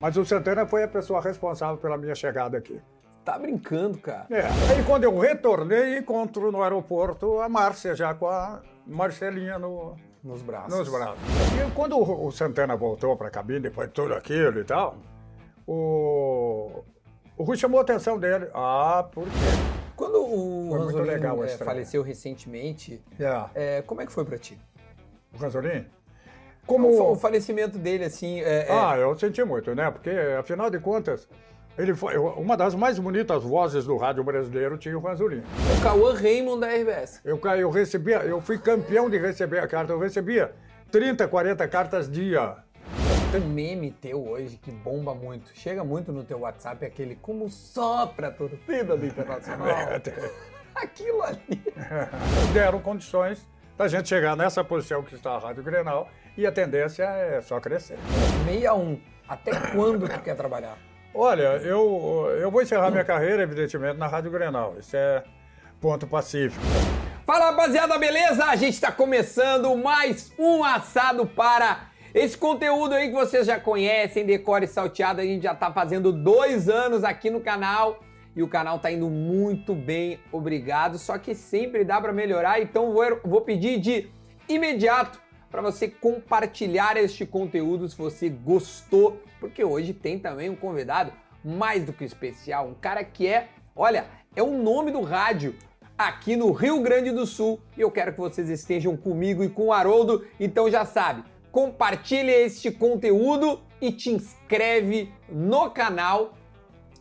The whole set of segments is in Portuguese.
Mas o Santana foi a pessoa responsável pela minha chegada aqui. Tá brincando, cara. É. Aí quando eu retornei, encontro no aeroporto a Márcia já com a Marcelinha no, Nos braços. nos braços. E quando o Santana voltou para a cabine, depois de tudo aquilo e tal, o, o Rui chamou a atenção dele. Ah, por quê? Quando o Foi Ranzolin legal é, faleceu recentemente, É. é, como é que foi pra ti? O Ranzolin? O, Como... o falecimento dele, assim, é, é- Ah, eu senti muito, né? Porque, afinal de contas, ele foi uma das mais bonitas vozes do rádio brasileiro tinha o Ranzolin. o Cauã Raymond da RBS. Eu, eu recebia, eu fui campeão de receber a carta. Eu recebia 30, 40 cartas dia. Tem meme teu hoje que bomba muito. Chega muito no teu WhatsApp, aquele como sopra a torcida do Internacional. Aquilo ali. Deram condições da gente chegar nessa posição que está a Rádio Grenal e a tendência é só crescer. 61. Até quando tu quer trabalhar? Olha, eu, eu vou encerrar minha carreira, evidentemente, na Rádio Grenal. Isso é ponto pacífico. Fala rapaziada, beleza? A gente tá começando mais um assado para esse conteúdo aí que vocês já conhecem, decore salteado. A gente já tá fazendo dois anos aqui no canal e o canal tá indo muito bem, obrigado. Só que sempre dá para melhorar, então vou, vou pedir de imediato para você compartilhar este conteúdo se você gostou, porque hoje tem também um convidado mais do que especial, um cara que é, olha, é o nome do rádio aqui no Rio Grande do Sul e eu quero que vocês estejam comigo e com o Haroldo, então já sabe, compartilha este conteúdo e te inscreve no canal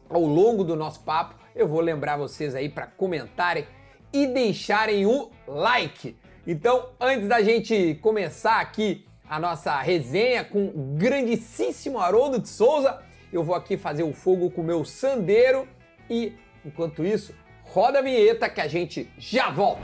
ao longo do nosso papo. Eu vou lembrar vocês aí para comentarem e deixarem o like. Então, antes da gente começar aqui a nossa resenha com o grandíssimo Haroldo de Souza, eu vou aqui fazer o fogo com o meu sandeiro e, enquanto isso, roda a vinheta que a gente já volta.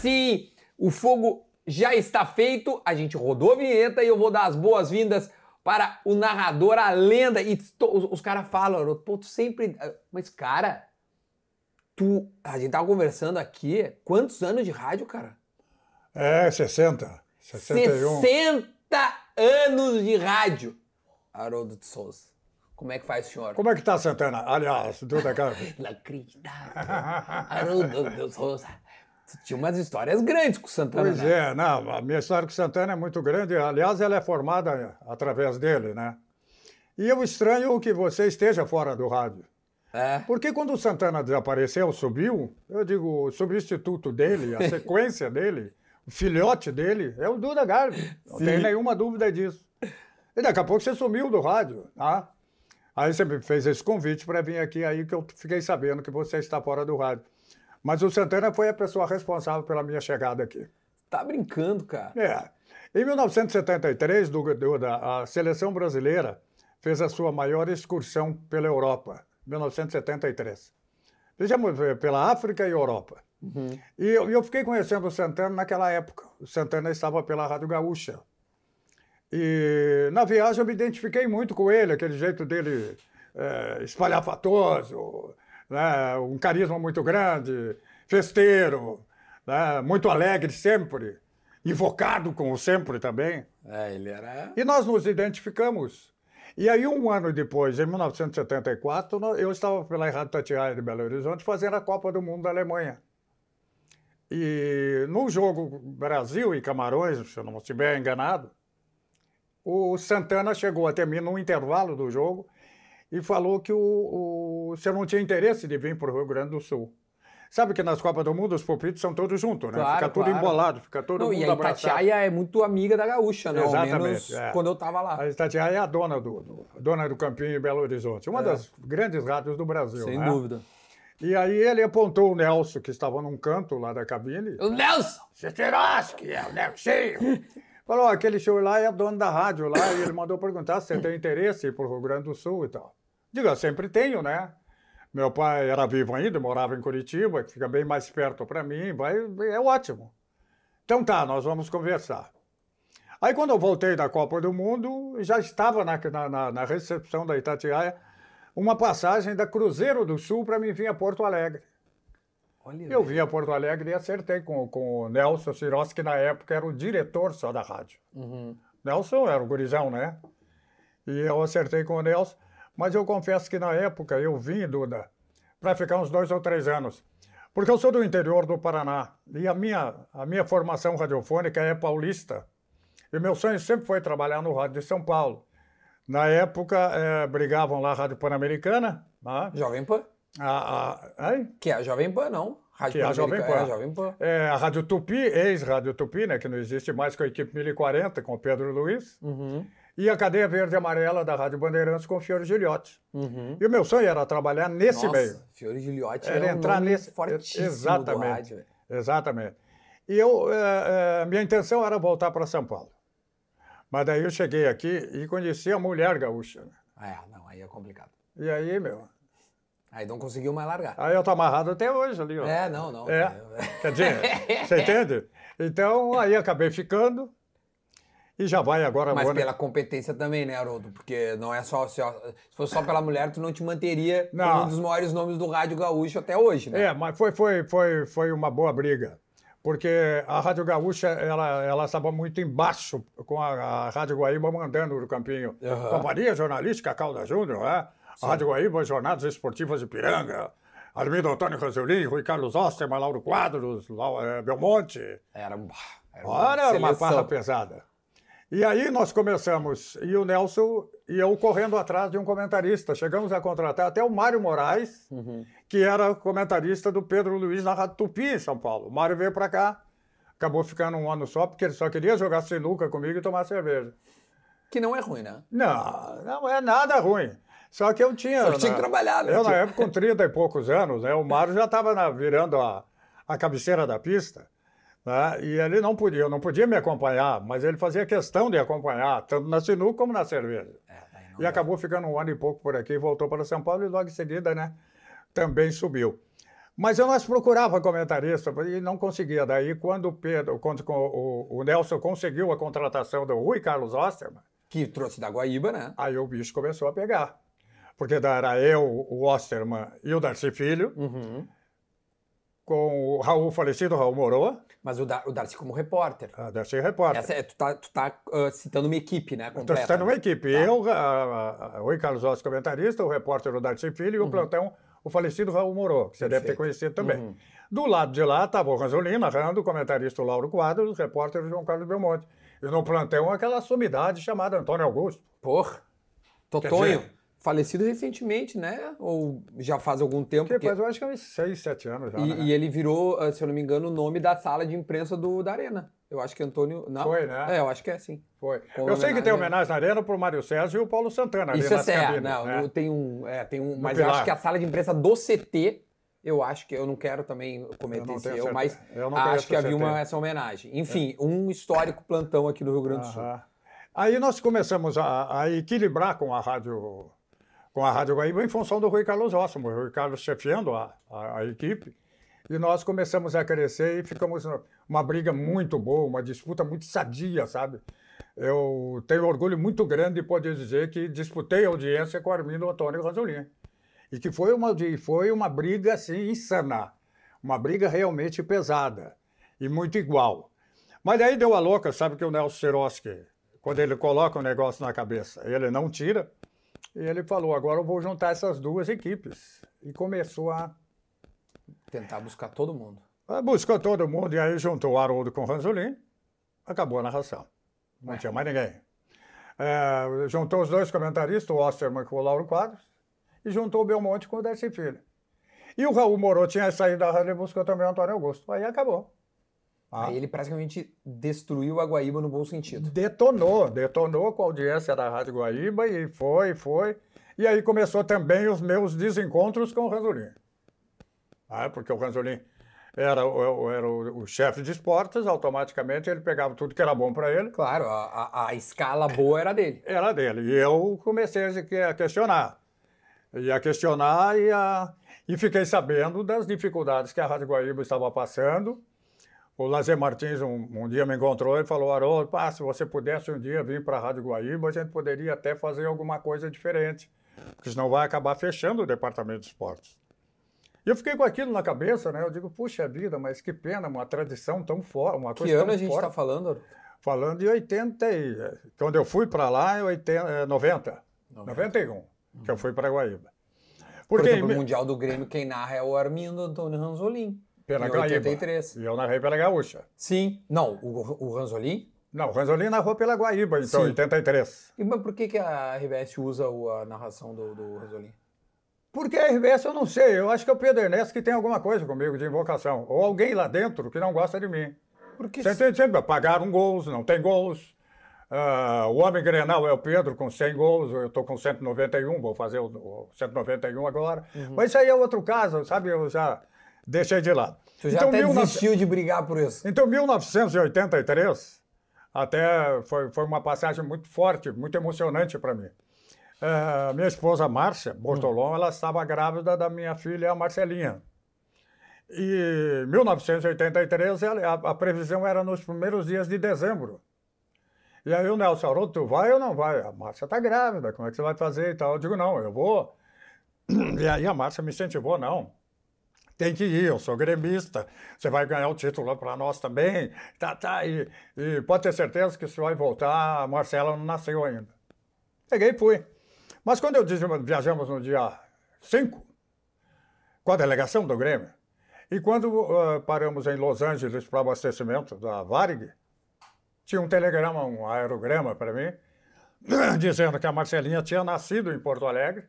Sim, o fogo já está feito, a gente rodou a vinheta e eu vou dar as boas-vindas para o narrador, a lenda. E to- os, os caras falam, Haroldo, pô, tu sempre. Mas, cara, tu. A gente tava conversando aqui, quantos anos de rádio, cara? É, 60, 61. 60 anos de rádio. Haroldo de Souza. Como é que faz, senhor? Como é que tá, Santana? Aliás, tudo aquela... Inacreditável. Haroldo de Souza. Tinha umas histórias grandes com o Santana. Pois né? é, não, a minha história com o Santana é muito grande. Aliás, ela é formada através dele, né? E eu estranho que você esteja fora do rádio. É. Porque quando o Santana desapareceu, subiu, eu digo, o substituto dele, a sequência dele, o filhote dele, é o Duda Garbi. Não Sim. tem nenhuma dúvida disso. E daqui a pouco você sumiu do rádio, tá? Aí você me fez esse convite para vir aqui, aí que eu fiquei sabendo que você está fora do rádio. Mas o Santana foi a pessoa responsável pela minha chegada aqui. Tá brincando, cara. É. Em 1973, do, do- da- a seleção brasileira fez a sua maior excursão pela Europa, 1973. Fizemos eh, pela África e Europa. E eu, eu fiquei conhecendo o Santana naquela época. O Santana estava pela Rádio Gaúcha. E na viagem eu me identifiquei muito com ele, aquele jeito dele eh, espalhafatoso, né, um carisma muito grande, festeiro, né, muito alegre sempre, invocado com o sempre também. É, ele era. E nós nos identificamos. E aí, um ano depois, em 1974, nó- eu estava pela Rádio Tatiaia de Belo Horizonte fazendo a Copa do Mundo da Alemanha. E no jogo Brasil e Camarões, se eu não estiver enganado, o Santana chegou até mim no intervalo do jogo e falou que o, o, você não tinha interesse de vir para o Rio Grande do Sul. Sabe que nas Copas do Mundo os palpites são todos juntos, né? Claro, fica tudo claro. embolado, fica todo Não, mundo e a abraçado. Itatiaia é muito amiga da Gaúcha, né? Exatamente, menos é. quando eu tava lá. A Itatiaia é a dona do, do- dona do Campinho em Belo Horizonte, uma das grandes rádios do Brasil. É. Sem né? dúvida. E aí ele apontou o Nelson, que estava num canto lá da cabine. O Nelson! Cesteroski, é o Nelson. Falou, "Ó, aquele show lá é dono da rádio lá, e ele mandou perguntar se você tem interesse o Rio Grande do Sul e tal. Digo, eu sempre tenho, né? Meu pai era vivo ainda, morava em Curitiba, que fica bem mais perto para mim, vai, é ótimo. Então tá, nós vamos conversar. Aí quando eu voltei da Copa do Mundo, já estava na, na, na recepção da Itatiaia uma passagem da Cruzeiro do Sul para mim vir a Porto Alegre. Olha eu vim a Porto Alegre e acertei com, com o Nelson Siroski, que na época era o diretor só da rádio. Uhum. Nelson era o gurizão, né? E eu acertei com o Nelson. Mas eu confesso que na época eu vim, Duda, para ficar uns dois ou três anos. Porque eu sou do interior do Paraná e a minha, a minha formação radiofônica é paulista. E meu sonho sempre foi trabalhar no rádio de São Paulo. Na época, é, brigavam lá a Rádio Pan-Americana. Né? Jovem Pan. A, a, que é a Jovem Pan, não. Rádio que é a Jovem Pan. É a Jovem Pan. É, a Rádio Tupi, ex-Rádio Tupi, né, que não existe mais com a equipe 1040, com o Pedro Luiz. Uhum e a cadeia verde e amarela da Rádio Bandeirantes com o Fiore Gilhote. Uhum. E o meu sonho era trabalhar nesse Nossa, meio. Fiore Gilhote era um entrar nesse fortíssimo exatamente, do rádio. Exatamente. E eu, é, é, minha intenção era voltar para São Paulo. Mas daí eu cheguei aqui e conheci a mulher gaúcha. Né? É, não, aí é complicado. E aí, meu... Aí não conseguiu mais largar. Aí eu tô amarrado até hoje ali, ó. É, não, não. É, quer dizer, você entende? Então, aí acabei ficando e já vai agora... Mas pela competência também, né, Haroldo? Porque não é só... Se fosse só pela mulher, tu não te manteria não. um dos maiores nomes do rádio gaúcho até hoje, né? É, mas foi, foi, foi, foi uma boa briga. Porque a Rádio Gaúcha, ela, ela estava muito embaixo com a, a Rádio Guaíba mandando no campinho. Uhum. Companhia Jornalística Calda Júnior, né? A Rádio Guaíba, Jornadas Esportivas de Piranga. Armindo Antônio Rosolin, Rui Carlos Osterman, Lauro Quadros, é, Belmonte. Era, era uma, Ora, uma farra pesada. E aí nós começamos, e o Nelson e eu correndo atrás de um comentarista. Chegamos a contratar até o Mário Moraes, uhum. que era comentarista do Pedro Luiz na Rádio Tupi, em São Paulo. O Mário veio para cá, acabou ficando um ano só, porque ele só queria jogar sinuca comigo e tomar cerveja. Que não é ruim, né? Não, não é nada ruim. Só que eu tinha. Só que tinha que trabalhar, né? Eu, na época, com 30 e poucos anos, né, o Mário já estava virando a, a cabeceira da pista. Né? E ele não podia, eu não podia me acompanhar, mas ele fazia questão de acompanhar, tanto na sinuca como na cerveja. É, e acabou ficando um ano e pouco por aqui, voltou para São Paulo e logo em seguida, né, também subiu. Mas eu nós procurava comentarista e não conseguia. Daí, quando o, Pedro, quando o, o Nelson conseguiu a contratação do Rui Carlos Osterman. Que trouxe da Guaíba, né? Aí o bicho começou a pegar. Porque era eu, o Osterman e o Darcy Filho. Uhum com o Raul falecido, Raul Moroa. Mas o, Dar o Darcy como repórter. Ah, Darcy é repórter. Essa é, tu tá, tu tá uh, citando uma equipe, né? Estou citando uma equipe. Tá. Eu, a, a, o Carlos Ossos, comentarista, o repórter o Darcy Filho e uhum. o plantão, o falecido Raul Moroa, que você Perfeito. deve ter conhecido também. Uhum. Do lado de lá estava o Ranzolin narrando, o comentarista o Lauro Quadros, o repórter o João Carlos Belmonte. E no plantão aquela sumidade chamada Antônio Augusto. Porra! Totonho falecido recentemente, né? Ou já faz algum tempo. Que, Faz, eu acho que é uns 6, 7 anos já. E, né? e, ele virou, ah, se eu não me engano, o nome da sala de imprensa do, da Arena. Eu acho que Antônio. Não. Foi, né? É, eu acho que é sim. Foi. Com eu sei que tem homenagem na Arena pro Mário Sérgio e o Paulo Santana. Isso é certo. Não, né? tem um. É, tem um mas eu acho que a sala de imprensa do CT. Eu acho que eu não quero também cometer esse erro, mas acho que havia uma, essa homenagem. Enfim, é. um histórico plantão aqui do Rio Grande do Sul. Aí nós começamos a, a equilibrar com a rádio com a Rádio Guaíba em função do Rui Carlos Óssimo, o Rui Carlos chefiando a, a, a, equipe. E nós começamos a crescer e ficamos uma briga muito boa, uma disputa muito sadia, sabe? Eu tenho orgulho muito grande de poder dizer que disputei audiência com Armindo Antônio Ranzolin. E que foi uma, foi uma briga, assim, insana. Uma briga realmente pesada e muito igual. Mas daí deu a louca, sabe que o Nelson Seroski, quando ele coloca um negócio na cabeça, ele não tira. E ele falou: agora eu vou juntar essas duas equipes. E começou a. Tentar buscar todo mundo. Buscou todo mundo, e aí juntou o Haroldo com o Ranzolin, acabou a narração. Não é. tinha mais ninguém. É, juntou os dois comentaristas, o Osterman com o Lauro Quadros, e juntou o Belmonte com o Darcy Filho. E o Raul Moro tinha saído da rádio e buscou também o Antônio Augusto. Aí acabou. Ah. Aí ele praticamente destruiu a Guaíba no bom sentido. Detonou, detonou com a audiência da Rádio Guaíba e foi, foi. E aí começou também os meus desencontros com o Ranzolin. Ah, porque o Ranzolin era, era o, o chefe de esportes, automaticamente ele pegava tudo que era bom para ele. Claro, a, a, a, escala boa era dele. Era dele. E eu comecei a questionar. ia questionar e, a, e fiquei sabendo das dificuldades que a Rádio Guaíba estava passando. O Lazer Martins um, um, dia me encontrou e falou, Haroldo, ah, se você pudesse um dia vir para a Rádio Guaíba, a gente poderia até fazer alguma coisa diferente, porque senão vai acabar fechando o departamento de esportes. E eu fiquei com aquilo na cabeça, né? Eu digo, puxa vida, mas que pena, uma tradição tão forte, uma coisa que tão ano a gente está falando? Falando de 80 e... Quando eu fui para lá, em 80, 90, 90. 91, que eu fui para Guaíba. Porque, Por exemplo, o Mundial do Grêmio, quem narra é o Armindo Antônio Ranzolin. Pela em 83. E eu narrei pela Gaúcha. Sim. Não, o, o Ranzolin? Não, o Ranzolin narrou pela Guaíba, então, em 83. E mas por que, que a RBS usa a narração do, do Ranzolin? Porque a RBS eu não sei, eu acho que é o Pedro Ernesto que tem alguma coisa comigo de invocação. Ou alguém lá dentro que não gosta de mim. Porque Você entende? Sempre pagaram gols, não tem gols. Uh, o homem Grenal é o Pedro com 100 gols, eu estou com 191, vou fazer o, o 191 agora. Uhum. Mas isso aí é outro caso, sabe? Eu já deixei de lado. Você já então, até 19... desistiu de brigar por isso. Então, 1983, até foi, foi uma passagem muito forte, muito emocionante para mim. Uh, minha esposa Márcia Bortolom, uhum. ela estava grávida da minha filha Marcelinha. E 1983, a, a previsão era nos primeiros dias de dezembro. E aí o Nelson Haroldo, tu vai ou não vai? A Márcia está grávida, como é que você vai fazer e tal? Eu digo, não, eu vou. E aí a Márcia me incentivou, não. Tem que ir, eu sou gremista, você vai ganhar o título para nós também. Tá, tá, e, e, pode ter certeza que você vai voltar, a Marcela não nasceu ainda. Peguei e fui. Mas quando eu disse, viajamos no dia 5, com a delegação do Grêmio, e quando uh, paramos em Los Angeles para abastecimento da Varig, tinha um telegrama, um aerograma para mim, dizendo que a Marcelinha tinha nascido em Porto Alegre,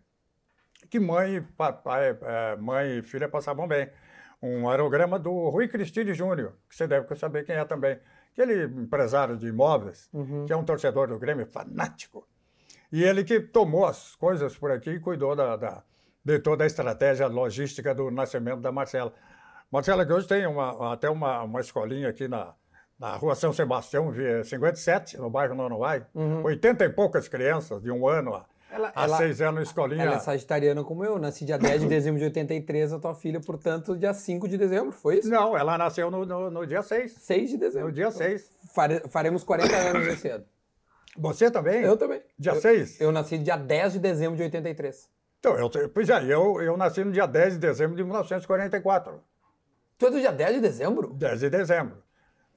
que mãe, papai, é, mãe e filha passavam bem. Um aerograma do Rui Cristine Júnior, que você deve saber quem é também. Aquele empresário de imóveis, uhum. que é um torcedor do Grêmio fanático. E ele que tomou as coisas por aqui e cuidou da, da, de toda a estratégia logística do nascimento da Marcela. Marcela, que hoje tem uma, até uma, uma escolinha aqui na, na rua São Sebastião, 57, no bairro Nonoai, uhum. 80 e poucas crianças de um ano a, ela, há ela, seis anos escolinha. Ela é sagitariana como eu, nasci dia 10 de dezembro de 83, a tua filha, portanto, dia 5 de dezembro, foi isso? Não, ela nasceu no, no, no dia 6. 6 de dezembro. No dia 6. Fare, faremos 40 anos esse ano. Você também? Eu também. Dia eu, 6? Eu nasci dia 10 de dezembro de 83. Então, eu, pois é, eu, eu nasci no dia 10 de dezembro de 1944. Tu é do dia 10 de dezembro? 10 de dezembro.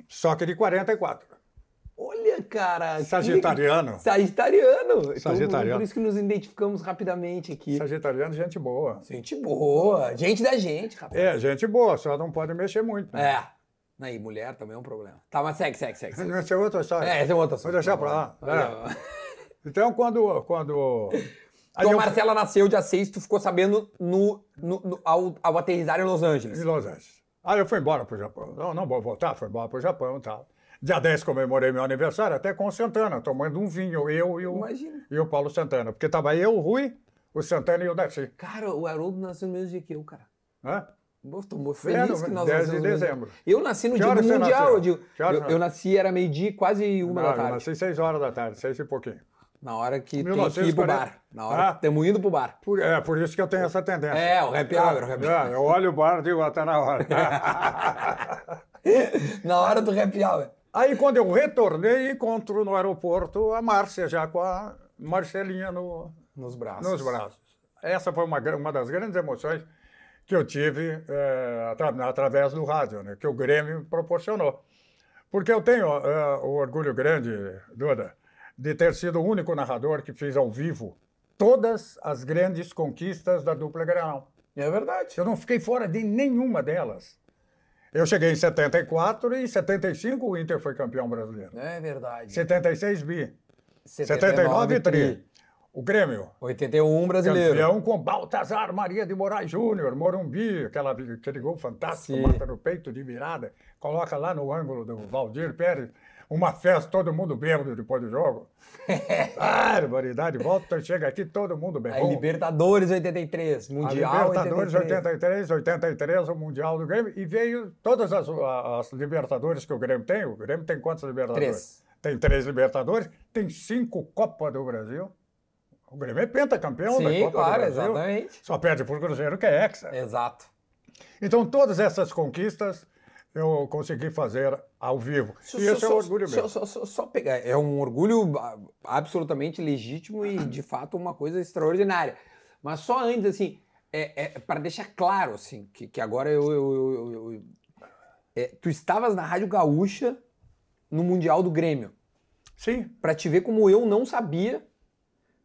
Só que de 44. Olha, cara. Sagitariano. Que... Sagitariano. Sagitariano. Então, por isso que nos identificamos rapidamente aqui. Sagitariano, gente boa. Gente boa. Gente da gente, rapaz. É, gente boa, só não pode mexer muito. Né? É. Aí, mulher também é um problema. Tá, mas segue, segue, segue. segue. Essa é outra história. É, essa é outra história. Vou deixar pra lá. É. Então, quando. quando... Então, a Marcela eu... nasceu dia 6, tu ficou sabendo no, no, no, ao, ao aterrissar em Los Angeles. Em Los Angeles. Aí eu fui embora pro Japão. Não, não vou voltar, fui embora pro Japão e tal. Dia 10 comemorei meu aniversário até com o Santana, tomando um vinho, eu e o, e o Paulo Santana. Porque tava eu, o Rui, o Santana e o Darcy. Cara, o Haroldo nasceu no mesmo dia que eu, cara. Hã? Estou muito feliz é, que nós 10 de dezembro. Eu nasci no que dia do Mundial. Eu, digo, eu, eu, nasci, era meio-dia, quase uma não, da tarde. Eu nasci 6 horas da tarde, 6 e pouquinho. Na hora que 1940... tem que ir pro bar. Na hora ah, que estamos indo pro bar. Por, é, por isso que eu tenho essa tendência. É, o happy hour. O happy é, eu olho o bar e digo, até ah, tá na hora. na hora do happy hour. Aí quando eu retornei, encontro no aeroporto a Márcia, já com a Marcelinha no, nos braços. Nos braços. Essa foi uma, uma das grandes emoções que eu tive é, atra, através do rádio, né, que o Grêmio proporcionou. Porque eu tenho é, o orgulho grande, Duda, de ter sido o único narrador que fez ao vivo todas as grandes conquistas da dupla Granal. É verdade. Eu não fiquei fora de nenhuma delas. Eu cheguei em 74 e em 75 o Inter foi campeão brasileiro. É verdade. 76 bi. 79 tri. O Grêmio. 81 brasileiro. Campeão com Baltazar Maria de Moraes Júnior, Morumbi, aquela, aquele gol fantástico, Sim. mata no peito de virada, coloca lá no ângulo do Valdir Pérez uma festa, todo mundo bêbado depois do jogo. Barbaridade, volta, chega aqui, todo mundo. Aí, Libertadores 83, Mundial a Libertadores 83. 83, 83, o Mundial do Grêmio, e veio todas as, as Libertadores que o Grêmio tem. O Grêmio tem quantos Libertadores? Três. Tem três Libertadores, tem cinco Copa do Brasil. O Grêmio é pentacampeão da Sim, Copa claro, do Brasil. exatamente. Só perde por Cruzeiro, que é hexa. Exato. Então, todas essas conquistas eu consegui fazer ao vivo. Só- e esse é o orgulho só, meu. Só, só- pegar. É um orgulho absolutamente legítimo e, de fato, uma coisa extraordinária. Mas só antes, assim, é, para deixar claro, assim, que, que agora eu. eu- eu- eu- é, tu estavas na Rádio Gaúcha no Mundial do Grêmio. Sim, Pra te ver como eu não sabia,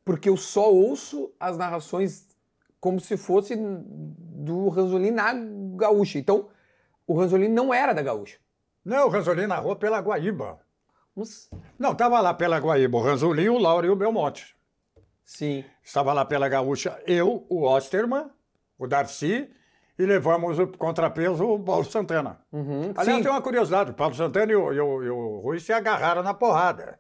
porque eu só ouço as narrações como se fosse do Ranzolin na Gaúcha. Então, o Ranzolin não era da Gaúcha. não, o Ranzolin narrou pela Guaíba. Mas, Não, estava lá pela Guaíba o Ranzolin, o Lauro e o Belmonte. sim. Estava lá pela Gaúcha eu, o Osterman, o Darcy, e levamos o contrapeso o Paulo Santana. Uhum, Aliás, sim. tem uma curiosidade: o Paulo Santana e o, e o- e o Rui se agarraram na porrada.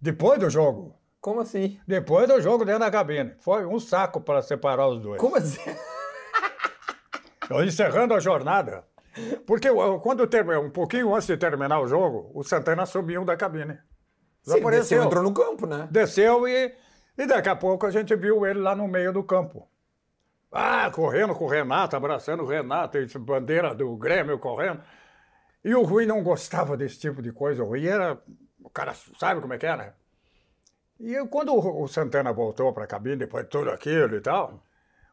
Depois do jogo. Como assim? Depois do jogo dentro da cabine. Foi um saco para separar os dois. Como assim? Eu encerrando a jornada. Porque quando terminou, um pouquinho antes de terminar o jogo, o Santana subiu da cabine. Sim, Desapareceu. desceu, entrou no campo, né? Desceu e, e daqui a pouco a gente viu ele lá no meio do campo. Ah, correndo com o Renato, abraçando o Renato, e bandeira do Grêmio correndo. E o Rui não gostava desse tipo de coisa. O Rui era. O cara sabe como é que é, né? E eu, quando o Santana voltou para a cabine, depois de tudo aquilo e tal,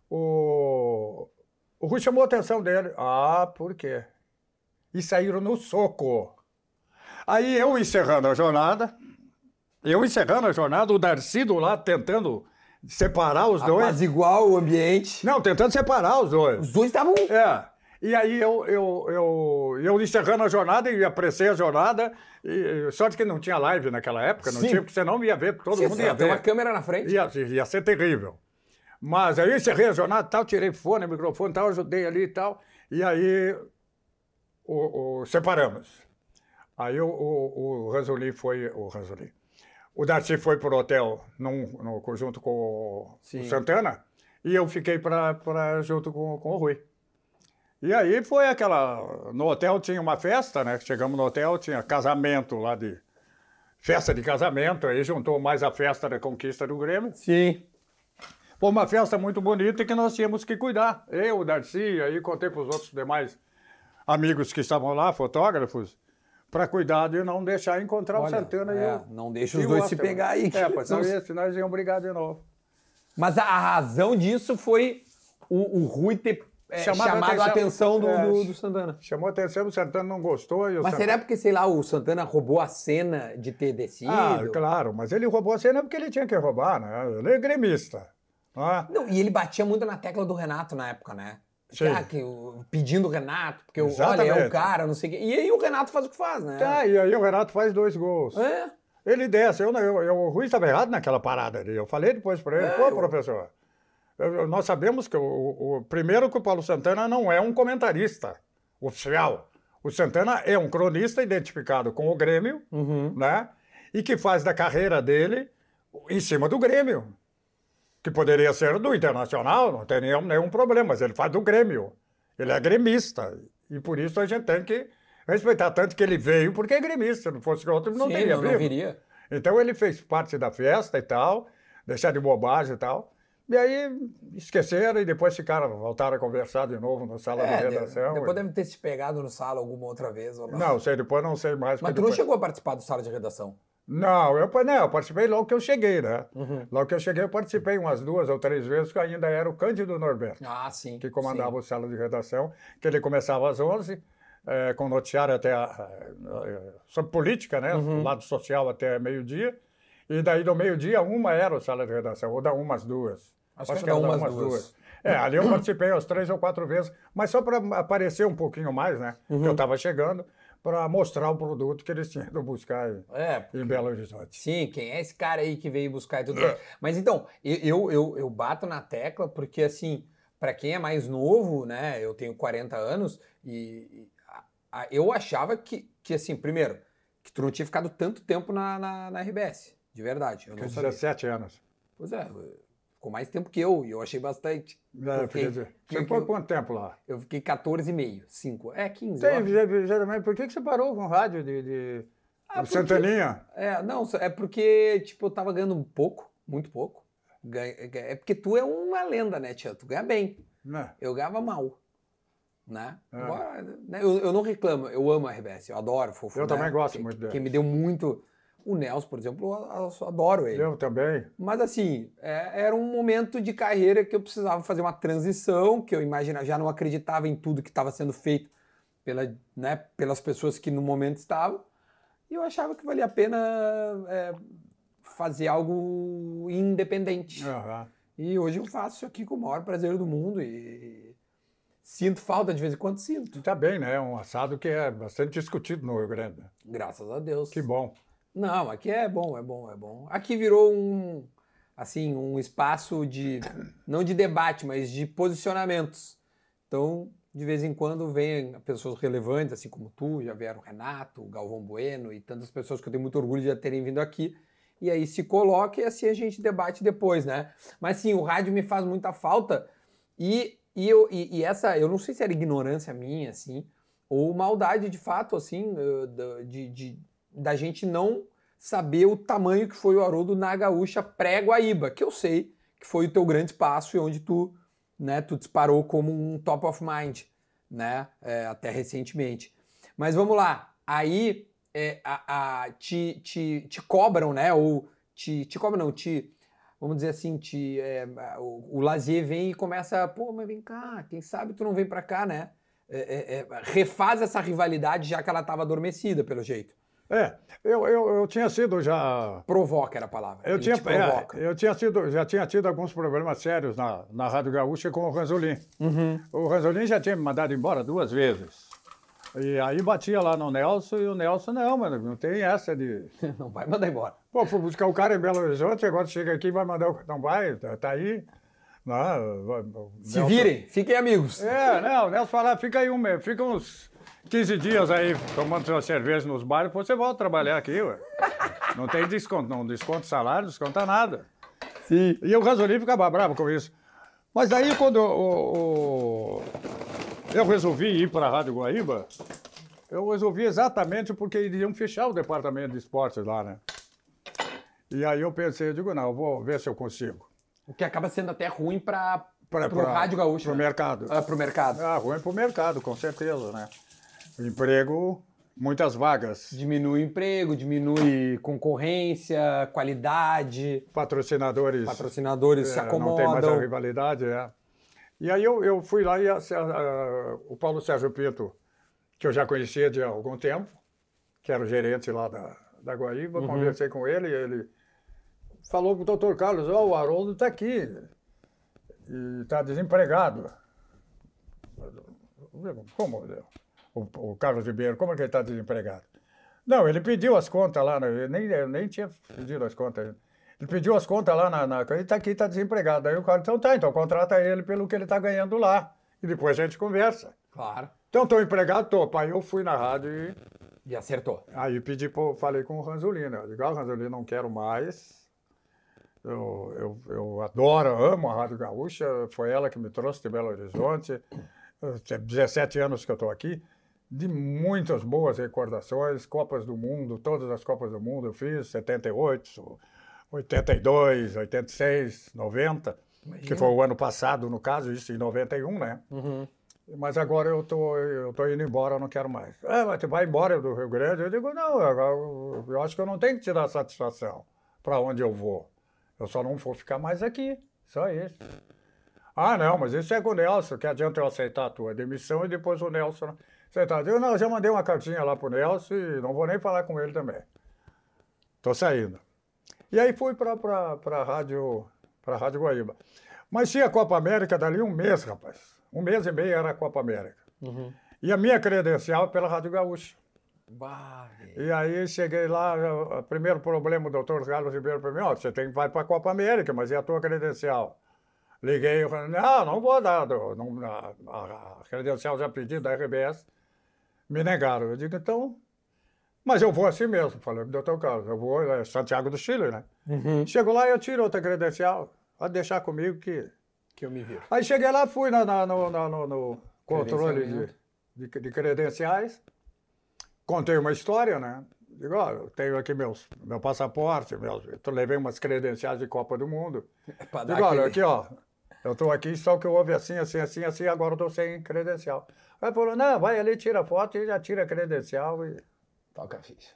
o, o Rui chamou a atenção dele. Ah, por quê? E saíram no soco. Aí eu encerrando a jornada, eu encerrando a jornada, o Darcy do lado tentando separar os dois. Apaziguar o ambiente. Não, tentando separar os dois. Os dois estavam. É. E aí eu, eu, eu, eu encerrando a jornada e apressei a jornada. E, sorte que não tinha live naquela época, não Sim. tinha, porque senão ia ver, todo Sim, mundo ia tem uma ver. câmera na frente. Ia, ia ser terrível. Mas aí encerrei a jornada tal, tirei fone, microfone tal, ajudei ali e tal. E aí o, o- separamos. Aí o, o, o Ranzoli foi. O Ranzoli. O Darcy foi pro hotel num, no, junto com o, Sim. o Santana e eu fiquei pra, pra, junto com, com o Rui. E aí foi aquela. No hotel tinha uma festa, né? Chegamos no hotel, tinha casamento lá de. Festa de casamento, aí juntou mais a festa da conquista do Grêmio. Sim. Foi uma festa muito bonita que nós tínhamos que cuidar. Eu, o Darcy, aí contei para os outros demais amigos que estavam lá, fotógrafos, para cuidar de não deixar encontrar o Olha, Santana é, e o. não deixa e os o dois se pegar aí. É, pois Não- senão, eles iam brigar de novo. Mas a, a razão disso foi o, o Rui ter é, Chamado a chamado a atenção atenção. do, É. do- do Santana. Chamou a atenção, o Santana não gostou e o Mas Santana... será porque, sei lá, o Santana roubou a cena de ter descido? Ah, claro, mas ele roubou a cena porque ele tinha que roubar, né? Ele é gremista. Né? Não, e ele batia muito na tecla do Renato na época, né? Sim. Ah, que, pedindo o Renato, porque o- olha, é Exatamente. o cara, não sei o quê. E aí o Renato faz o que faz, né? Tá, e aí o Renato faz dois gols. É. Ele desce, eu, eu, eu, o Rui estava errado naquela parada ali. Eu falei depois para ele, É, pô, eu- professor, eu- nós sabemos que o, o- o- primeiro que o Paulo Santana não é um comentarista oficial. O Santana é um cronista identificado com o Grêmio, Uhum. né? E que faz da carreira dele em cima do Grêmio. Que poderia ser do Internacional, não tem nenhum, nenhum problema, mas ele faz do Grêmio. Ele é gremista. E por isso a gente tem que respeitar. Tanto que ele veio porque é gremista. Se não fosse outro, não Sim, teria não, não viria. Então ele fez parte da festa e tal, deixar de bobagem e tal. E aí esqueceram e depois ficaram, voltaram a conversar de novo na sala É, de redação. depois deve ter se pegado no sala alguma outra vez. Ou não. Não, sei, depois não sei mais. Mas tu não depois- chegou a participar do sala de redação. Não, eu, não, eu participei logo que eu cheguei, né? Uhum. Logo que eu cheguei, eu participei umas duas ou três vezes, que ainda era o Cândido Norberto, Ah, sim. que comandava o sala de redação, que ele começava às 11, eh, com noticiário até a- eh, sobre política, né? Uhum. Do lado social até meio-dia. E daí do meio-dia, uma era o sala de redação, ou da uma às duas. Acho que da uma às duas. É, ali eu participei umas três ou quatro vezes, mas só para aparecer um pouquinho mais, né? Uhum. Que eu estava chegando, para mostrar o produto que eles tinham ido buscar em, É, em Belo Horizonte. Sim, quem é esse cara aí que veio buscar e tudo É. mais. Mas então, eu, eu, eu, bato na tecla porque, assim, para quem é mais novo, né, eu tenho 40 anos e, a- a- eu achava que, que, assim, primeiro, que tu não tinha ficado tanto tempo na, na, na RBS, de verdade. Eu não Com sabia. 17 anos. Pois é, ficou mais tempo que eu e eu achei bastante. É, Eu fiquei- Você ficou quanto tempo lá? Eu fiquei 14,5, 5, é 15. eu Tem, geralmente, por que que você parou com rádio de, de... Ah, Santaninha? É, não, é porque, tipo, eu tava ganhando pouco, muito pouco. Ganha- É porque tu é uma lenda, né, Tia? Tu ganha bem. Né? Eu ganhava mal. Né? É. Agora, né, eu, eu não reclamo, eu amo a RBS, eu adoro Fofo. Eu né? também gosto Quem- muito dele. Quem me deu muito. O Nelson, por exemplo, eu, adoro ele. Eu também. Mas assim, é- era um momento de carreira que eu precisava fazer uma transição, que eu imagina, já não acreditava em tudo que estava sendo feito pela, né, pelas pessoas que no momento estavam. E eu achava que valia a pena é, fazer algo independente. Aham. E hoje eu faço isso aqui com o maior prazer do mundo e sinto falta de vez em quando, sinto. Tá bem, né? Um assado que é bastante discutido no Rio Grande. Graças a Deus. Que bom. Não, aqui é bom, é bom, é bom. Aqui virou um, assim, um espaço de, não de debate, mas de posicionamentos. Então, de vez em quando vêm pessoas relevantes, assim como tu, já vieram o Renato, o Galvão Bueno e tantas pessoas que eu tenho muito orgulho de já terem vindo aqui. E aí se coloca e assim a gente debate depois, né? Mas sim, o rádio me faz muita falta e, e, eu, e, e essa, eu não sei se era ignorância minha, assim, ou maldade de fato, assim, eh, de, de, da gente não saber o tamanho que foi o Haroldo na gaúcha pré-Guaíba, que eu sei que foi o teu grande espaço e onde tu, né, tu disparou como um top of mind, né, é, até recentemente. Mas vamos lá, aí é, a, a- te, te, te cobram, né, ou te, te cobram não, te, vamos dizer assim, te, é, o, o Lazier vem e começa, pô, mas vem cá, quem sabe tu não vem pra cá, né, É, é, é, refaz essa rivalidade já que ela estava adormecida, pelo jeito. É, eu, eu, eu tinha sido já. Provoca era a palavra. Eu, Ele tinha, provoca. é, eu tinha sido, já tinha tido alguns problemas sérios na, na Rádio Gaúcha com o Ranzolin. Uhum. O Ranzolin já tinha me mandado embora duas vezes. E aí batia lá no Nelson e o Nelson, não, mano, não tem essa de. Não vai mandar embora. Pô, fui buscar o cara em Belo Horizonte, agora chega aqui e vai mandar o. Não vai, tá, tá aí. Não, Se Nelson- virem, fiquem amigos. É, não, o Nelson fala, fica aí um mês, fica uns 15 dias aí tomando sua cerveja nos bares, você volta a trabalhar aqui, ué. Não tem desconto, não desconta salário, desconta nada. Sim. E o Gasolin ficava bravo com isso. Mas daí quando o- o- eu resolvi ir para a Rádio Guaíba, eu resolvi exatamente porque iriam fechar o departamento de esportes lá, né? E aí eu pensei, eu digo, não, eu vou ver se eu consigo. O que acaba sendo até ruim para o Rádio Gaúcho. Pro né? mercado. Ah, pro mercado. Ah, ruim pro mercado, com certeza, né? Emprego, muitas vagas. Diminui o emprego, diminui concorrência, qualidade, Patrocinadores. patrocinadores se é, Não tem mais a acomodam. rivalidade, é. E aí eu, eu fui lá e a- a- o Paulo Sérgio Pinto, que eu já conhecia de algum tempo, que era o gerente lá da, da Guaíba, Uhum. conversei com ele e ele falou para o doutor Carlos, ó, o Haroldo está aqui e está desempregado. Como? O, o Carlos Ribeiro, como é que ele está desempregado? Não, ele pediu as contas lá, né? eu nem, eu nem tinha pedido as contas. Ele pediu as contas lá na. na ele está aqui, está desempregado. Aí o cara, então tá, então contrata ele pelo que ele está ganhando lá. E depois a gente conversa. Claro. Então, estou empregado, tô. Aí eu fui na rádio e E acertou. aí pedi, pro- falei com o Ranzolino. Eu digo, ah, Ranzolino, não quero mais. Eu, eu, eu adoro, amo a Rádio Gaúcha. Foi ela que me trouxe de Belo Horizonte. Eu tenho 17 anos que eu estou aqui. De muitas boas recordações, Copas do Mundo, todas as Copas do Mundo eu fiz, 78, 82, 86, 90, que foi o ano passado, no caso, isso em 91, né? Uhum. Mas agora eu tô, eu tô indo embora, eu não quero mais. É, mas tu vai embora do Rio Grande? Eu digo, não, eu, eu acho que eu não tenho que te dar satisfação para onde eu vou. Eu só não vou ficar mais aqui, só isso. Ah, não, mas isso é com o Nelson, que adianta eu aceitar a tua demissão e depois o Nelson aceitar. Eu não, já mandei uma cartinha lá pro Nelson e não vou nem falar com ele também. Tô saindo. E aí fui para a rádio, pra rádio Guaíba. Mas tinha a Copa América dali um mês, rapaz. Um mês e meio era a Copa América. Uhum. E a minha credencial é pela Rádio Gaúcha. Bah, E aí cheguei lá, o primeiro problema, o doutor Carlos Ribeiro para mim, ó, você tem que ir para a Copa América, mas e a tua credencial? Liguei, eu falei, não, não vou dar, não, a- a credencial já pedi da RBS, me negaram. Eu digo, então, mas eu vou assim mesmo. Falei, doutor Carlos, eu vou, é Santiago do Chile, né? Uhum. Chego lá e eu tiro outra credencial, pode deixar comigo que... que eu me viro. Aí cheguei lá, fui na, na- no, na- no- no controle de, de, de credenciais, contei uma história, né? Digo, ó, eu tenho aqui meus, meu passaporte, meus, eu levei umas credenciais de Copa do Mundo. Dar Digo, olha, aquele- aqui, ó, eu tô aqui, só que houve assim, assim, assim, assim, agora eu tô sem credencial. Aí falou, não, vai ali, tira foto e já tira a credencial. E... Toca a ficha.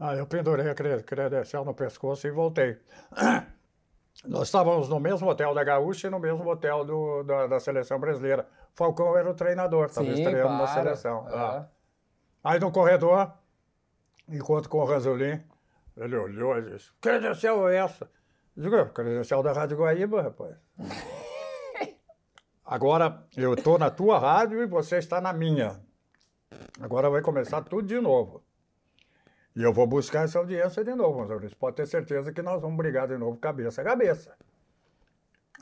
Aí eu pendurei a cre- credencial no pescoço e voltei. Nós estávamos no mesmo hotel da Gaúcha e no mesmo hotel do, da, da seleção brasileira. Falcão era o treinador, estava estreando na seleção. É. Ah. Aí no corredor, encontro com o Ranzolin, ele olhou e disse, credencial é essa? Eu digo, "É, credencial da Rádio Guaíba, rapaz. Agora eu estou na tua rádio e você está na minha. Agora vai começar tudo de novo. E eu vou buscar essa audiência de novo, Ranzolin. Você pode ter certeza que nós vamos brigar de novo cabeça a cabeça.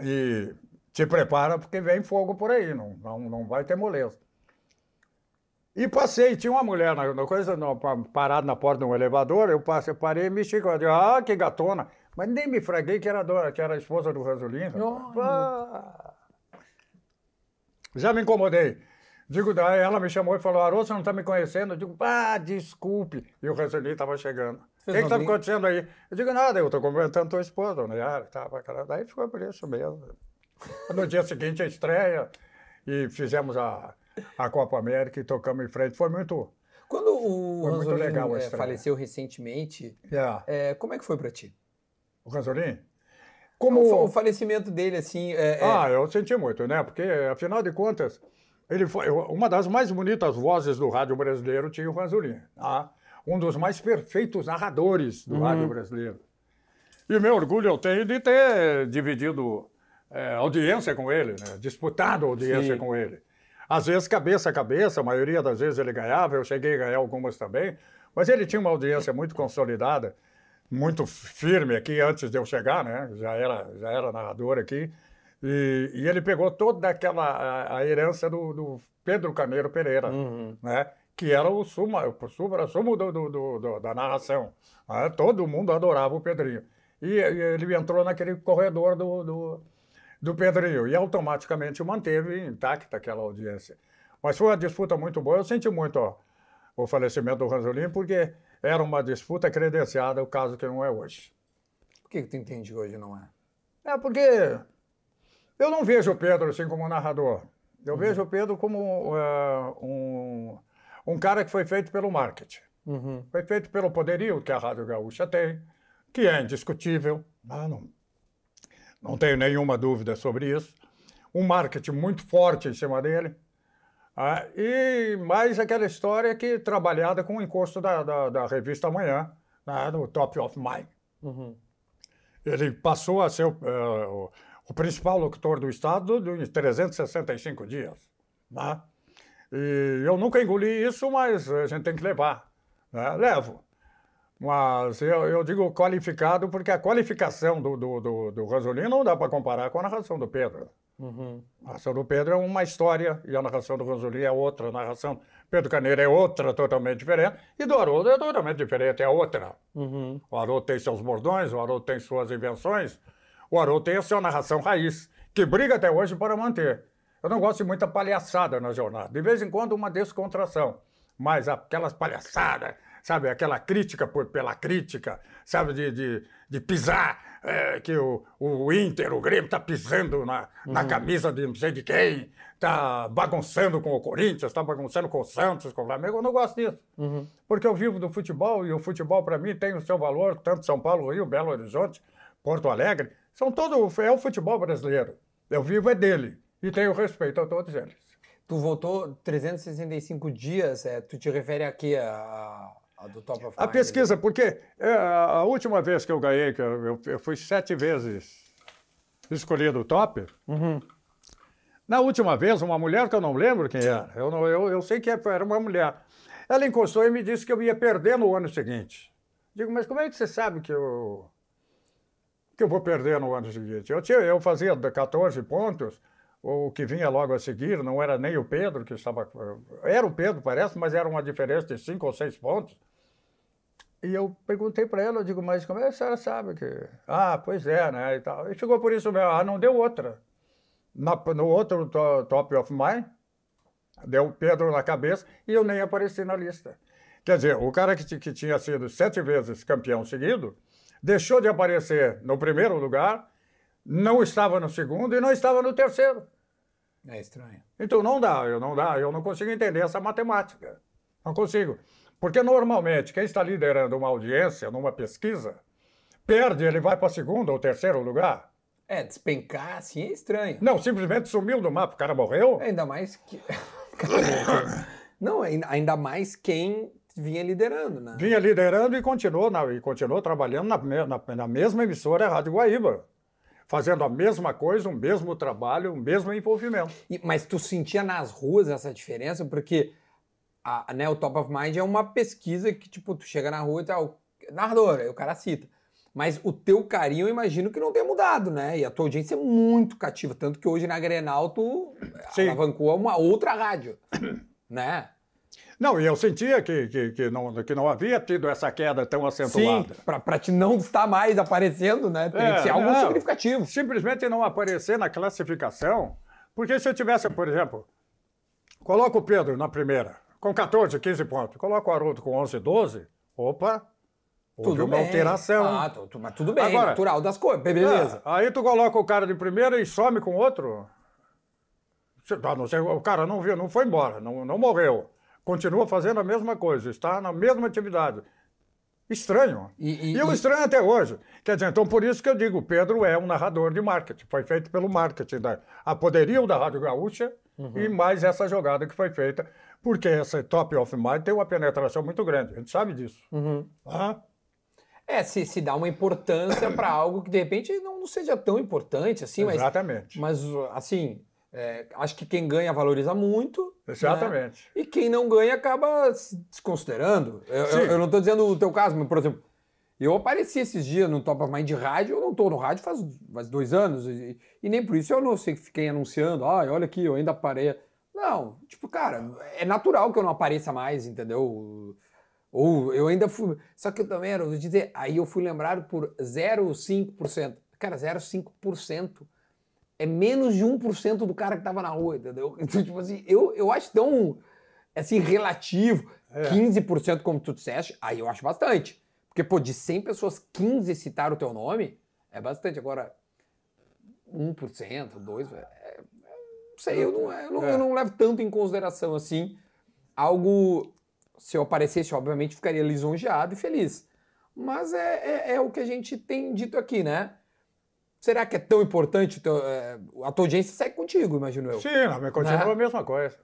E te prepara porque vem fogo por aí, não, não, não vai ter moleza. E passei, tinha uma mulher na, na coisa, no, parada na porta de um elevador, eu passei, parei e mexi com ela. Ah, que gatona. Mas nem me fraguei que era, dona, que era a esposa do. Olha. Ah. Já me incomodei. Digo, daí ela me chamou e falou, Haroldo, você não está me conhecendo? Eu digo, ah, desculpe. E o Ranzolin estava chegando. O que está acontecendo aí? Eu digo, nada, eu estou cumprimentando tua esposa, né? Ah, bacana. Daí ficou por isso mesmo. No dia seguinte, a estreia, e fizemos a, a Copa América e tocamos em frente. Foi muito... Quando o Foi muito Ranzolin legal a estreia. faleceu recentemente, Yeah. eh, como é que foi pra ti? O Ranzolin? Como... o falecimento dele, assim, é, é- Ah, eu senti muito, né? Porque, afinal de contas, ele foi uma das mais bonitas vozes do rádio brasileiro tinha o Ranzolin. Tá? Um dos mais perfeitos narradores do rádio brasileiro. E meu orgulho eu tenho de ter dividido eh, audiência com ele, né? disputado audiência Sim. com ele. Às vezes cabeça a cabeça, a maioria das vezes ele ganhava, eu cheguei a ganhar algumas também, mas ele tinha uma audiência muito consolidada, muito firme aqui antes de eu chegar, né? Já era, já era narrador aqui. E, e ele pegou toda aquela a, a herança do, do Pedro Carneiro Pereira, né? Que era o suma, o supra-sumo do, do, do- do- da narração. né? Todo mundo adorava o Pedrinho. E, e ele entrou naquele corredor do, do, do Pedrinho e automaticamente manteve intacta aquela audiência. Mas foi uma disputa muito boa. Eu senti muito ó, o falecimento do Ranzolin, porque era uma disputa credenciada, o caso que não é hoje. Por que, que tu entende hoje não é? É porque eu não vejo o Pedro assim como narrador. Eu vejo o Pedro como eh, um, um cara que foi feito pelo marketing. Uhum. Foi feito pelo poderio que a Rádio Gaúcha tem, que é indiscutível. Ah, não, não tenho nenhuma dúvida sobre isso. Um marketing muito forte em cima dele. Ah, e mais aquela história que trabalhada com o encosto da, da, da revista Amanhã, né, do Top of Mind. Uhum. Ele passou a ser o, eh, o- o principal locutor do Estado em 365 dias. Né? E eu nunca engoli isso, mas a gente tem que levar. né? Levo. Mas eu, eu digo qualificado porque a qualificação do, do, do, do Ranzolin não dá para comparar com a narração do Pedro. Uhum. A narração do Pedro é uma história e a narração do Ranzolin é outra. A narração Pedro Caneiro é outra, totalmente diferente. E do Haroldo é totalmente diferente, é outra. Uhum. O Haroldo tem seus bordões, o Haroldo tem suas invenções, o Haroldo tem a sua narração raiz, que briga até hoje para manter. Eu não gosto de muita palhaçada na jornada. De vez em quando, uma descontração. Mas aquelas palhaçadas, sabe? Aquela crítica por, pela crítica, sabe? De, de, de pisar, é, que o, o Inter, o Grêmio, está pisando na, na camisa de não sei de quem, está bagunçando com o Corinthians, está bagunçando com o Santos, com o Flamengo. Eu não gosto disso. Porque eu vivo do futebol e o futebol, para mim, tem o seu valor, tanto São Paulo, Rio, Belo Horizonte, Porto Alegre. São todo, é o futebol brasileiro. Eu vivo é dele e tenho respeito a todos eles. Tu voltou 365 dias, é, tu te refere a quê? A, a do Top of A Mind? pesquisa, porque é, a última vez que eu ganhei, que eu, eu- eu fui sete vezes escolhido top, na última vez, uma mulher que eu não lembro quem era, eu, não, eu, eu sei que era uma mulher, ela encostou e me disse que eu ia perder no ano seguinte. Digo, mas como é que você sabe que eu, que eu vou perder no ano seguinte? Eu, tinha, eu fazia 14 pontos, o que vinha logo a seguir não era nem o Pedro que estava. Era o Pedro, parece, mas era uma diferença de 5 ou 6 pontos. E eu perguntei para ela, eu digo, mas como é que a senhora sabe que. Ah, pois é, né? E, tal. e ficou por isso mesmo. Ah, não deu outra. Na- no outro to- Top of Mind, deu Pedro na cabeça e eu nem apareci na lista. Quer dizer, o cara que, que tinha sido sete vezes campeão seguido deixou de aparecer no primeiro lugar, não estava no segundo e não estava no terceiro. É estranho. Então não dá, eu não dá, eu não consigo entender essa matemática. Não consigo. Porque normalmente quem está liderando uma audiência numa pesquisa perde, ele vai para segundo ou terceiro lugar. É, despencar assim é estranho. Não, simplesmente sumiu do mapa, o cara morreu. Ainda mais que. não, ainda mais quem vinha liderando, né? Vinha liderando e continuou, na, e continuou trabalhando na, na, na mesma emissora Rádio Guaíba fazendo a mesma coisa, o mesmo trabalho, o mesmo envolvimento. E, mas tu sentia nas ruas essa diferença? Porque a, né, o Top of Mind é uma pesquisa que, tipo, tu chega na rua e tal, narrador, aí o cara cita. Mas o teu carinho, eu imagino que não tenha mudado, né? E a tua audiência é muito cativa. Tanto que hoje na Grenal tu Sim. alavancou uma outra rádio, né? Não, e eu sentia que, que, que, não, que não havia tido essa queda tão acentuada. Sim, para te não estar mais aparecendo, né? Tem é, que ser algo não, significativo. Simplesmente não aparecer na classificação. Porque se eu tivesse, por exemplo, coloca o Pedro na primeira, com 14, 15 pontos, coloca o Haroldo com 11, 12, opa, Houve tudo uma bem. alteração. Ah, tu, mas tudo bem, Agora, natural das coisas, beleza. É, aí tu coloca o cara de primeira e some com outro. Não sei, o cara não viu, não foi embora, não, não morreu. Continua fazendo a mesma coisa, está na mesma atividade. Estranho. E, e, e eu estranho até hoje. Quer dizer, então por isso que eu digo, o Pedro é um narrador de marketing. Foi feito pelo marketing, da, a poderio da Rádio Gaúcha uhum. e mais essa jogada que foi feita. Porque essa Top of Mind tem uma penetração muito grande. A gente sabe disso. Uhum. Ah? É, se, se dá uma importância para algo que de repente não, não, seja tão importante assim, Exatamente. mas, mas assim, é, acho que quem ganha valoriza muito. Né? Exatamente. Né? E quem não ganha acaba se desconsiderando. Eu, eu, eu não estou dizendo o teu caso, mas, por exemplo, eu apareci esses dias no Top of Mind de rádio, eu não estou no rádio faz, faz dois anos, e, e, nem por isso eu não sei que fiquei anunciando, ah, olha aqui, eu ainda parei. Não, tipo, cara, é natural que eu não apareça mais, entendeu? Ou eu ainda fui. Só que eu também era, vou dizer, aí eu fui lembrado por 0,5%. Cara, 0,5% é menos de 1% do cara que tava na rua, entendeu? Então, tipo assim, eu, eu acho tão, assim, relativo. É. 15%, como tu disseste, aí eu acho bastante. Porque, pô, de 100 pessoas, 15 citaram o teu nome, é bastante. Agora, 1%, 2%, é, sei, eu não, eu, não, é. eu não levo tanto em consideração, assim, algo... Se eu aparecesse, obviamente, ficaria lisonjeado e feliz. Mas é, é, é o que a gente tem dito aqui, né? Será que é tão importante? Teu, é, a tua audiência segue contigo, imagino eu. Sim, a minha continua né? a mesma coisa.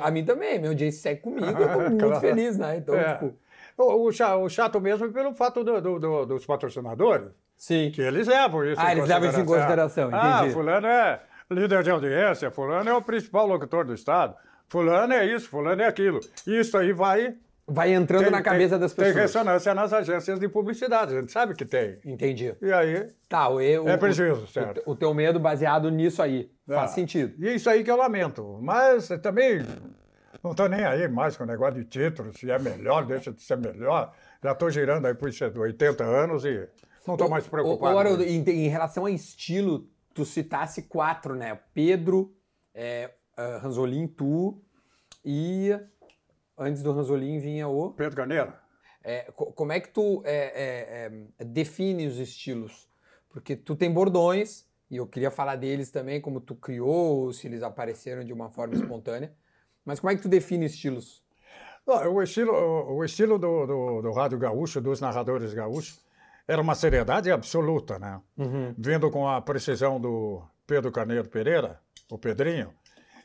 A, mim também, minha audiência segue comigo, eu tô muito claro. feliz, né? Então, é. tipo... O, o, chato mesmo é pelo fato do, do, do, dos patrocinadores. Sim. Que eles levam isso Ah, eles levam isso em consideração, ah, entendi. Ah, fulano é líder de audiência, fulano é o principal locutor do Estado, fulano é isso, fulano é aquilo. Isso aí vai Vai entrando tem, na cabeça tem, das pessoas. Tem ressonância nas agências de publicidade, a gente sabe que tem. Entendi. E aí. Tá, o, é preciso, certo. O, o, teu medo baseado nisso aí. É. Faz sentido. E é isso aí que eu lamento. Mas também não estou nem aí mais com o negócio de título, se é melhor, deixa de ser melhor. Já estou girando aí por 80 anos e não estou mais preocupado. Agora, em, em, relação a estilo, tu citasse quatro, né? Pedro, é, uh, Ranzolin, tu e Antes do Ranzolin vinha o. Pedro Ganeira. É, como é que tu é, é, é, define os estilos? Porque tu tem bordões, e eu queria falar deles também, como tu criou, se eles apareceram de uma forma espontânea. Mas como é que tu define estilos? o estilo, o estilo do, do, do rádio gaúcho, dos narradores gaúchos, era uma seriedade absoluta, né? Uhum. Vindo com a precisão do Pedro Carneiro Pereira, o Pedrinho,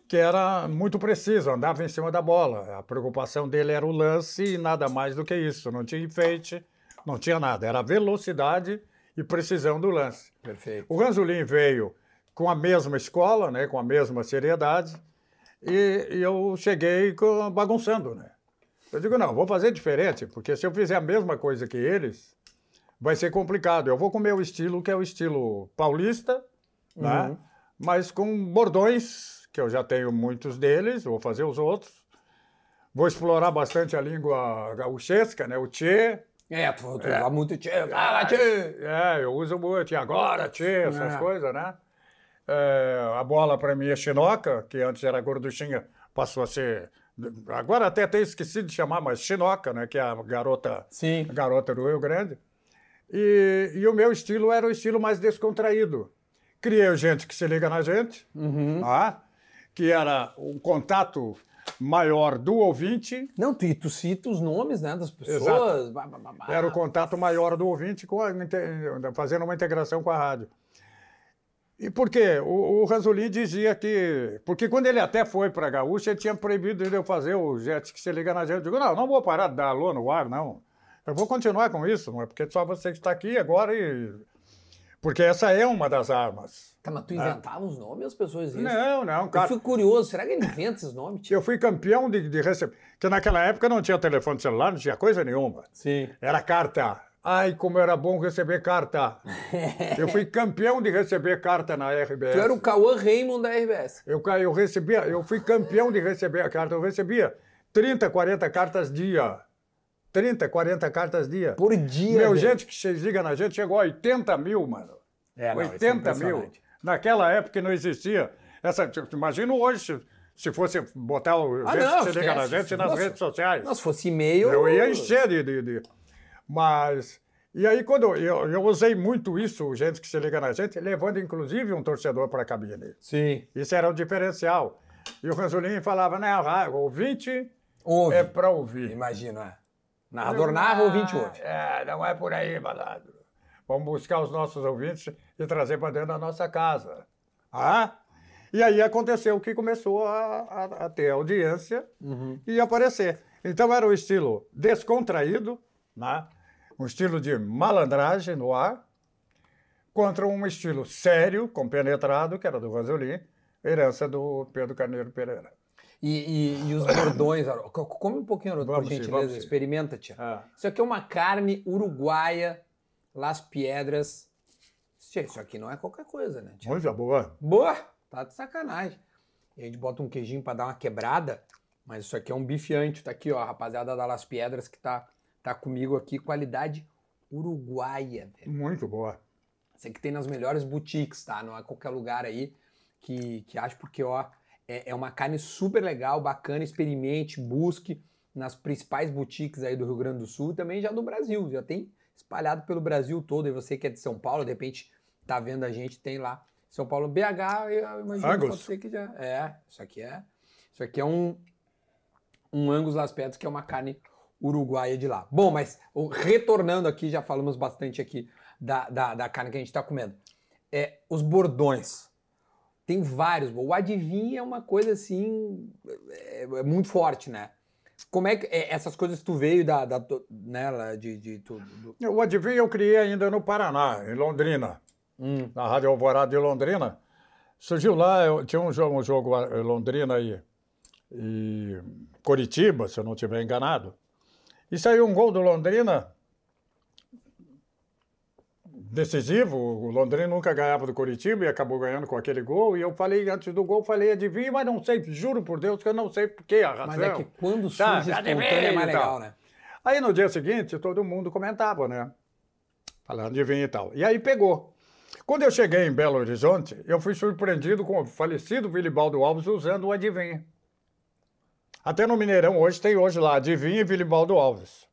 que era muito preciso, andava em cima da bola. A preocupação dele era o lance e nada mais do que isso. Não tinha enfeite, não tinha nada. Era a velocidade e precisão do lance. Perfeito. O Ranzolin veio com a mesma escola, né, com a mesma seriedade, e, e eu cheguei bagunçando, né? Eu digo, não, vou fazer diferente, porque se eu fizer a mesma coisa que eles, vai ser complicado. Eu vou com o meu estilo, que é o estilo paulista, né? uhum. né? mas com bordões que eu já tenho muitos deles, vou fazer os outros. Vou explorar bastante a língua gauchesca, né? O tchê. É, tu, tu é. muito tchê, fala tchê. É, eu uso muito, e agora tchê, essas é. coisas, né? É, a bola para mim é chinoca, que antes era gorduchinha, passou a ser Agora até tenho esquecido de chamar, mas Chinoca, né? Que é a garota, Sim. a garota do Rio Grande. E, e o meu estilo era o estilo mais descontraído. Criei gente que se liga na gente, tá? que era um contato maior do ouvinte, Não, tu, tu cita os nomes, né, das pessoas. Bah, bah, bah, era o contato maior do ouvinte com a, fazendo uma integração com a rádio. E por quê? O, o Ranzolin dizia que. Porque quando ele até foi para a Gaúcha, ele tinha proibido de eu fazer o jet que se liga na gente. Eu digo, não, não vou parar de dar alô no ar, não. Eu vou continuar com isso, não é porque só você que está aqui agora e. Porque essa é uma das armas. Tá, mas tu inventava os nomes as pessoas isso? Não, não, Eu cara. fico curioso, será que ele inventa esses nomes? Tipo? Eu fui campeão de, de receber. Porque naquela época não tinha telefone celular, não tinha coisa nenhuma. Sim. Era carta. Ai, como era bom receber carta. Eu fui campeão de receber carta na RBS. Tu era o Cauã Raymond da RBS. Eu, eu recebia, eu fui campeão de receber a carta. Eu recebia 30, 40 cartas dia. 30, 40 cartas dia. Por dia. Meu, velho. gente que se liga na gente chegou a 80 mil, mano. É, não, isso é 80 mil. Naquela época não existia. Essa, imagina hoje se, se fosse botar o Ah, gente não, que se liga na gente nas Nossa. redes sociais. Não, se fosse e-mail. Eu ia encher de, de, de- Mas. E aí, quando eu, eu, usei muito isso, gente que se liga na gente, levando inclusive um torcedor para a cabine. Sim. Isso era o diferencial. E o Ranzolini falava, né, ah, ouvinte Ouve. é para ouvir. Imagino, Narrador narra, ouvinte ouve. É, não é por aí, malandro. Vamos buscar os nossos ouvintes e trazer para dentro da nossa casa. Ah? E aí aconteceu que começou a, a- a ter audiência e aparecer. Então era o estilo descontraído, né? um estilo de malandragem no ar, contra um estilo sério, compenetrado, que era do Vanzolin, herança do Pedro Carneiro Pereira. E, e- e os bordões, come um pouquinho, Haroldo, por gentileza. Experimenta, tia. Ah. Isso aqui é uma carne uruguaia, Las Piedras. Tia, isso aqui não é qualquer coisa, né, tia? Muito boa. Boa! Tá de sacanagem. E a gente bota um queijinho pra dar uma quebrada, mas isso aqui é um bife ancho. Tá aqui, ó, a rapaziada da Las Piedras que tá, tá comigo aqui. Qualidade uruguaia, velho. Muito boa. Isso aqui tem nas melhores boutiques, tá? Não é qualquer lugar aí que, que acha, porque, ó, é, é uma carne super legal, bacana, experimente, busque nas principais boutiques aí do Rio Grande do Sul e também já do Brasil. Já tem espalhado pelo Brasil todo. E você que é de São Paulo, de repente tá vendo a gente, tem lá. São Paulo, BH, eu imagino que Angus. pode ser que já. É, isso aqui é. Isso aqui é um, um Angus Las Pedras, que é uma carne uruguaia de lá. Bom, mas retornando aqui, já falamos bastante aqui da, da, da carne que a gente está comendo. É, os bordões. Tem vários. O adivinha é uma coisa assim. É, é muito forte, né? Como é que. é, essas coisas tu veio da. da né, de, de tudo. do- O Adivinha eu criei ainda no Paraná, em Londrina, Hum, na Rádio Alvorada de Londrina. Surgiu lá, eu, tinha um jogo, um jogo em Londrina e, e Coritiba, se eu não estiver enganado. E saiu um gol do Londrina decisivo. O Londrina nunca ganhava do Coritiba e acabou ganhando com aquele gol. E eu falei, antes do gol, falei adivinha, mas não sei, juro por Deus que eu não sei por que a razão. mas é que quando Tá, surge adivinha espontâneo é mais e tal. legal, né? Aí no dia seguinte, todo mundo comentava, né? Falando de vinho e tal. E aí pegou. Quando eu cheguei em Belo Horizonte, eu fui surpreendido com o falecido Vilibaldo Alves usando o adivinha. Até no Mineirão hoje tem hoje lá, adivinha e Vilibaldo Alves.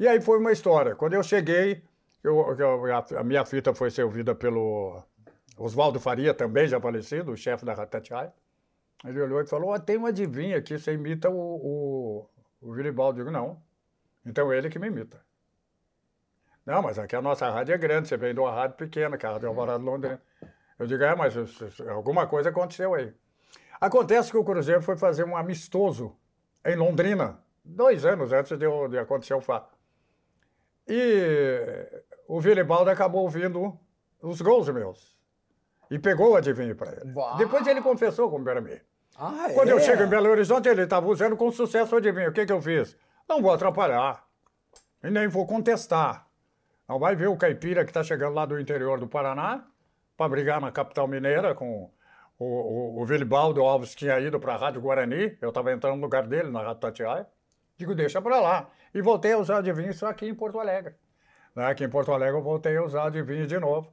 E aí foi uma história. Quando eu cheguei, eu- eu- a, minha fita foi ser ouvida pelo Oswaldo Faria, também já falecido, o chefe da Ratatiai. Ele olhou e falou, "Ó, tem uma adivinha aqui, você imita o, o, o. Eu digo, não. Então ele que me imita. Não, mas aqui a nossa rádio é grande, você vem de uma rádio pequena, que é a Rádio Alvorada de Londrina. Eu digo, é, mas isso- isso- alguma coisa aconteceu aí. Acontece que o Cruzeiro foi fazer um amistoso em Londrina, dois anos antes de, de acontecer o fato. E o Vilibaldo acabou ouvindo os gols meus. E pegou o adivinho para ele. Uau. Depois ele confessou com para mim. Ah, Quando eu é? chego em Belo Horizonte, ele estava usando com sucesso o adivinho. O que, que eu fiz? Não vou atrapalhar. E nem vou contestar. Não vai ver o caipira que está chegando lá do interior do Paraná para brigar na capital mineira com o, o, o Vilibaldo Alves que tinha ido para a Rádio Guarani. Eu estava entrando no lugar dele, na Rádio Tatiaia. Digo, deixa para lá. E voltei a usar adivinho só aqui em Porto Alegre. Né? Aqui em Porto Alegre eu voltei a usar adivinho de novo.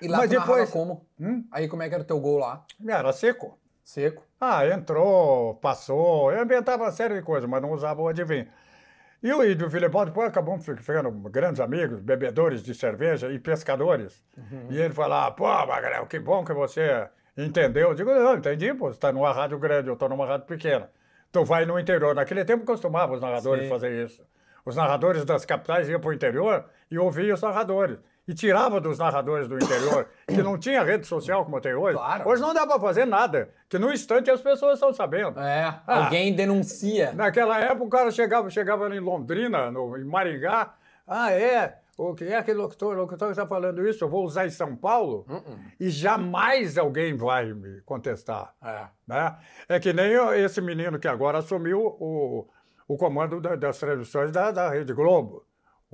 E lá Mas depois- como? Hum? Aí como é que era o teu gol lá? Era seco. Seco. Ah, entrou, passou, eu inventava uma série de coisas, mas não usava o adivinho. E o Ídio Filipão depois acabamos ficando grandes amigos, bebedores de cerveja e pescadores. Uhum. E ele falava, pô, Magrão, que bom que você entendeu. Eu digo, não, entendi, pô, você está numa rádio grande, eu estou numa rádio pequena. Tu vai no interior. Naquele tempo costumavam os narradores Sim. fazer isso. Os narradores das capitais iam para o interior e ouviam os narradores e tirava dos narradores do interior, que não tinha rede social como tem hoje. Claro. Hoje não dá para fazer nada, que no instante as pessoas estão sabendo. É, ah, alguém denuncia. Naquela época o cara chegava, chegava em Londrina, no, em Maringá, ah, é, o que é aquele locutor, locutor que está falando isso? Eu vou usar em São Paulo uh -uh. e jamais alguém vai me contestar. É, né? é que nem esse menino que agora assumiu o, o comando das transmissões da, da Rede Globo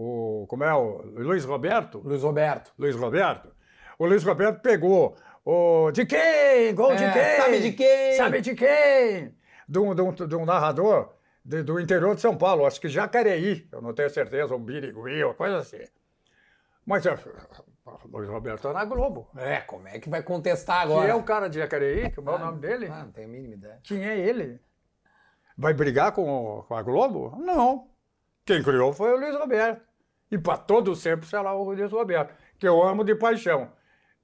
o como é o Luiz Roberto? Luiz Roberto. Luiz Roberto. O Luiz Roberto pegou o de quem? Gol é, de quem? Sabe de quem? Sabe de quem? De um, de um, de um narrador de, do interior de São Paulo, acho que Jacareí, eu não tenho certeza, um Birigui, uma coisa assim. Mas é, o Luiz Roberto tá na Globo. É, como é que vai contestar agora? Quem é o cara de Jacareí? Como é o nome dele? Ah, não tenho a mínima ideia. Quem é ele? Vai brigar com, com a Globo? Não. Quem criou foi o Luiz Roberto. E para todo sempre será o Luiz Roberto, que eu amo de paixão.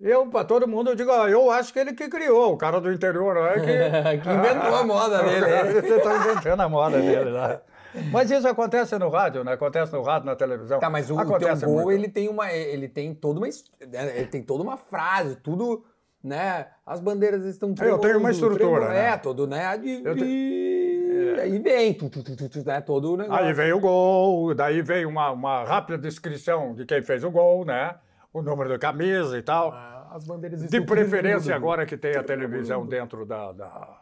Eu, para todo mundo, eu digo, ah, eu acho que ele que criou, o cara do interior, é que... que inventou a moda dele. Ele está inventando a moda dele lá. Mas isso acontece no rádio, né? Acontece no rádio, na televisão. Tá, mas o, acontece o gol, ele tem uma, ele tem toda uma, né, ele tem toda uma frase, tudo, né? As bandeiras estão Eu tenho uma estrutura, né? É, todo, né? De, eu é. Aí vem, tu, tu, tu, tu, né, todo o negócio. Aí vem o gol, daí vem uma, uma rápida descrição de quem fez o gol, né? O número da camisa e tal. Ah, as bandeiras De preferência, agora que tem a televisão dentro da, da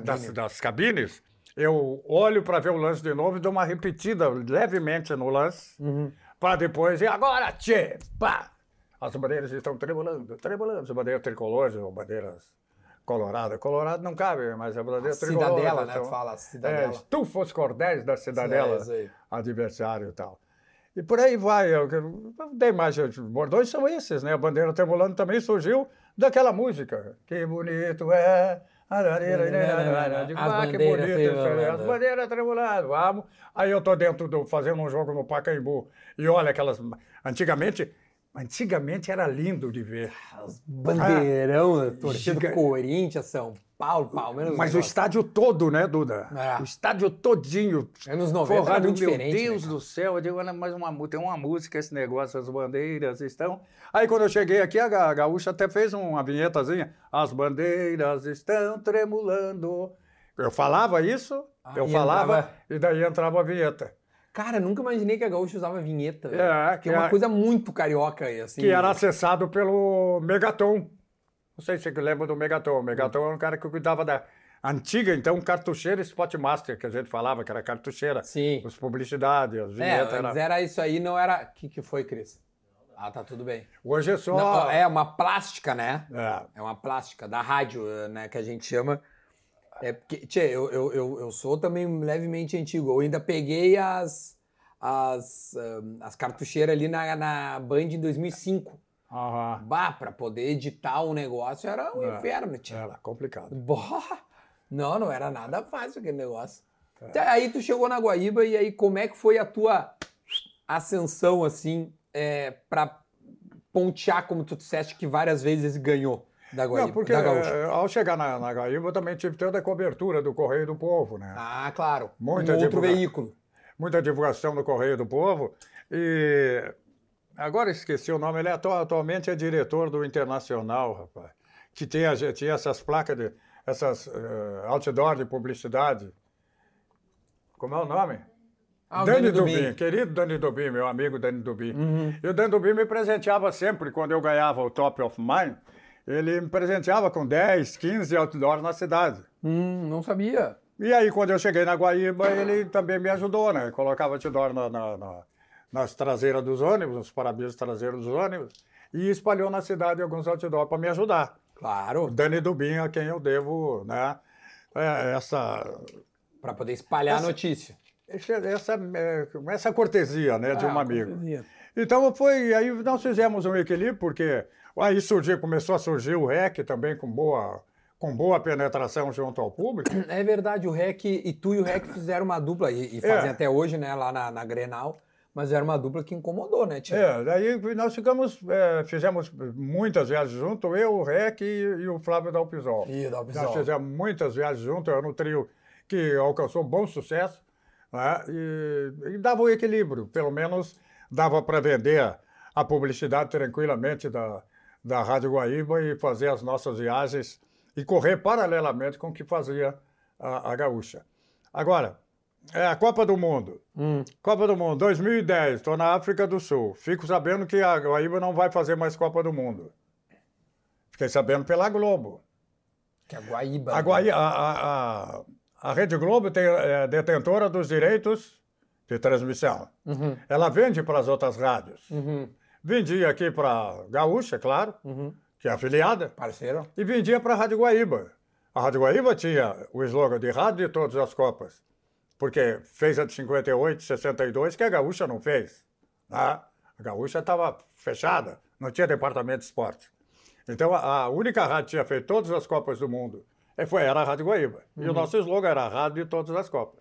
das, das cabines, eu olho para ver o lance de novo e dou uma repetida levemente no lance, uhum. para depois, e agora, tchê, pá! As bandeiras estão tremulando, tremulando, as bandeiras tricolores ou bandeiras Colorado. Colorado não cabe, mas é bandeira tricolor. Cidadela, né? Então, fala Cidadela. É, tu fosse cordéis da Cidadela, é, adversário e tal. E por aí vai. Eu, eu dei mais. Bordões são esses, né? A bandeira tremulando também surgiu daquela música. Que bonito é. Digo, ah, que bonito. As bandeiras tremulando, vamos. Aí eu tô dentro do. fazendo um jogo no Pacaembu. E olha aquelas. Antigamente Antigamente era lindo de ver. Os bandeirão, ah, torcida do Corinthians, São Paulo, Palmeiras. Mas o estádio todo, né, Duda? É. O estádio todinho. Anos 90 forrado, meu diferente. Meu Deus né, do céu, eu digo, olha, mais uma, tem uma música esse negócio, as bandeiras estão... Aí quando eu cheguei aqui, a Gaúcha até fez uma vinhetazinha. As bandeiras estão tremulando. Eu falava isso, ah, eu falava, entrava... e daí entrava a vinheta. Cara, nunca imaginei que a Gaúcha usava vinheta. É, que, que é uma coisa muito carioca aí, assim. Que era acessado pelo Megaton. Não sei se você lembra do Megaton. O Megaton era um cara que cuidava da antiga, então, cartucheira Spotmaster, que a gente falava, que era cartucheira. Sim. As publicidades, as vinhetas. É, era... era isso aí, não era... O que, que foi, Cris? Ah, tá tudo bem. Hoje é só... Não, é uma plástica, né? É. É uma plástica da rádio, né, que a gente chama é porque, tchê, eu, eu, eu, eu, sou também levemente antigo. Eu ainda peguei as, as, um, as cartucheiras ali na, na Band em 2005. Uhum. Bah, pra poder editar um negócio era um é, inferno, tchê. Era complicado. Bah, não, não era nada fácil aquele negócio. É. Aí tu chegou na Guaíba e aí como é que foi a tua ascensão, assim, é, pra pontear, como tu disseste, que várias vezes ganhou? Da Guaíba, Não, porque da eh, ao chegar na, na Guaíba eu também tive toda a cobertura do Correio do Povo, né? Ah, claro. Muita um outro veículo. Muita divulgação do Correio do Povo. E agora esqueci o nome, ele é, atualmente é diretor do Internacional, rapaz. Que tinha, tinha essas placas, de, essas uh, outdoor de publicidade. Como é o nome? Ah, Dani, Dani Dubin. Dubin, querido Dani Dubin, meu amigo Dani Dubin. Uhum. E o Dani Dubin me presenteava sempre quando eu ganhava o Top of Mind ele me presenteava com 10, 15 outdoors na cidade. Hum, não sabia. E aí, quando eu cheguei na Guaíba, ele também me ajudou, né? Colocava outdoor na, na, na, nas traseiras dos ônibus, nos para-brisas traseiros dos ônibus, e espalhou na cidade alguns outdoors para me ajudar. Claro. Dani Dubin, a quem eu devo, né? É, essa... Para poder espalhar essa, a notícia. Essa, é, essa cortesia, né, de um ah, amigo. Cortesia. Então foi, aí nós fizemos um equilíbrio, porque Aí surgiu, começou a surgir o REC também com boa com boa penetração junto ao público. É verdade, o REC e tu e o REC fizeram uma dupla, e, e fazem é. até hoje, né, lá na, na Grenal, mas era uma dupla que incomodou, né, Tio? É, daí nós ficamos, é, fizemos muitas viagens junto, eu, o REC e, e o Flávio Dalpisol. E o Dalpisol. Nós fizemos muitas viagens junto, era um trio que alcançou bom sucesso, né, e, e dava o equilíbrio, pelo menos dava para vender a publicidade tranquilamente da, da Rádio Guaíba e fazer as nossas viagens e correr paralelamente com o que fazia a, a Gaúcha. Agora, é a Copa do Mundo. Hum. Copa do Mundo, 2010, estou na África do Sul. Fico sabendo que a Guaíba não vai fazer mais Copa do Mundo. Fiquei sabendo pela Globo. Que a Guaíba. A, né? Guaíba, a, a, a Rede Globo tem, é detentora dos direitos de transmissão. Uhum. Ela vende para as outras rádios. Uhum. Vendia aqui para Gaúcha, claro. Uhum que é afiliada. Parceiro. E vendia para a Rádio Guaíba. A Rádio Guaíba tinha o slogan de rádio de todas as Copas. Porque fez a de 58, 62, que a Gaúcha não fez. Né? A Gaúcha estava fechada, não tinha departamento de esporte. Então a única rádio que tinha feito todas as Copas do Mundo eh, foi, era a Rádio Guaíba. Uhum. E o uhum. nosso slogan era a rádio de todas as Copas.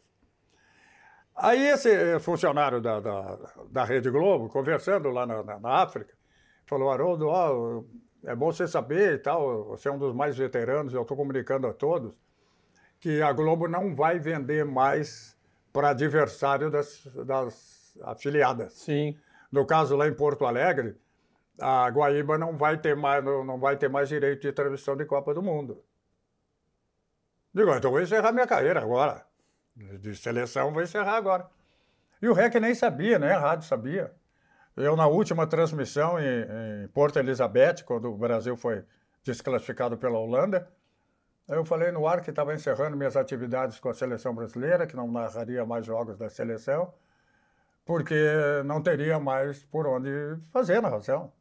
Aí esse eh, funcionário da, da, da Rede Globo, conversando lá na, na, na África, falou, Haroldo, ó, é bom você saber e tal, você é um dos mais veteranos, eu estou comunicando a todos, que a Globo não vai vender mais para adversário das, das afiliadas. Sim. No caso lá em Porto Alegre, a Guaíba não vai ter mais, não vai ter mais direito de transmissão de Copa do Mundo. Digo, então vou encerrar minha carreira agora. De seleção vou encerrar agora. E o REC nem sabia, né? Rádio sabia. Eu, na última transmissão em, em Porto Elizabeth, quando o Brasil foi desclassificado pela Holanda, eu falei no ar que estava encerrando minhas atividades com a seleção brasileira, que não narraria mais jogos da seleção, porque não teria mais por onde fazer a narração.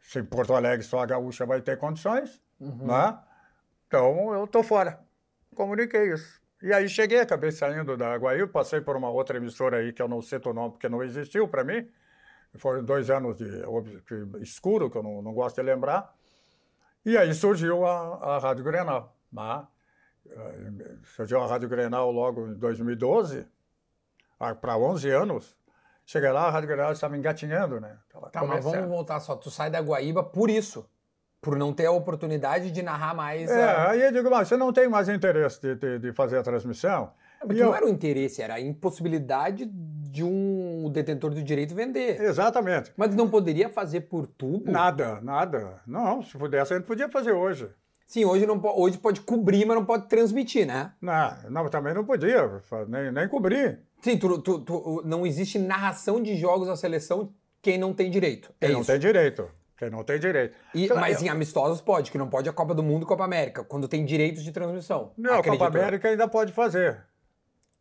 Se Porto Alegre só a gaúcha vai ter condições, uhum. né? então eu estou fora. Comuniquei isso. E aí cheguei, acabei saindo da Guaíba, passei por uma outra emissora aí que eu não cito o nome porque não existiu para mim, foram dois anos de, de escuro, que eu não, não, gosto de lembrar. E aí surgiu a, a Rádio Grenal. Né? Eh, surgiu a Rádio Grenal logo em 2012, para 11 anos. Cheguei lá, a Rádio Grenal estava engatinhando, né? tá, mas vamos voltar só. Tu sai da Guaíba por isso por não ter a oportunidade de narrar mais. É, a... aí eu digo, mas você não tem mais interesse de, de, de fazer a transmissão? É, porque eu... não era o interesse, era a impossibilidade de um detentor do direito vender. Exatamente. Mas não poderia fazer por tudo? Nada, nada. Não, se pudesse, a gente podia fazer hoje. Sim, hoje, não, hoje pode cobrir, mas não pode transmitir, né? Não, não também não podia, nem, nem cobrir. Sim, tu, tu, tu, não existe narração de jogos da seleção quem não tem direito. É quem não tem direito. Quem não tem direito. E, mas em amistosos pode, que não pode a Copa do Mundo e Copa América, quando tem direitos de transmissão. Não, a Copa América ainda pode fazer.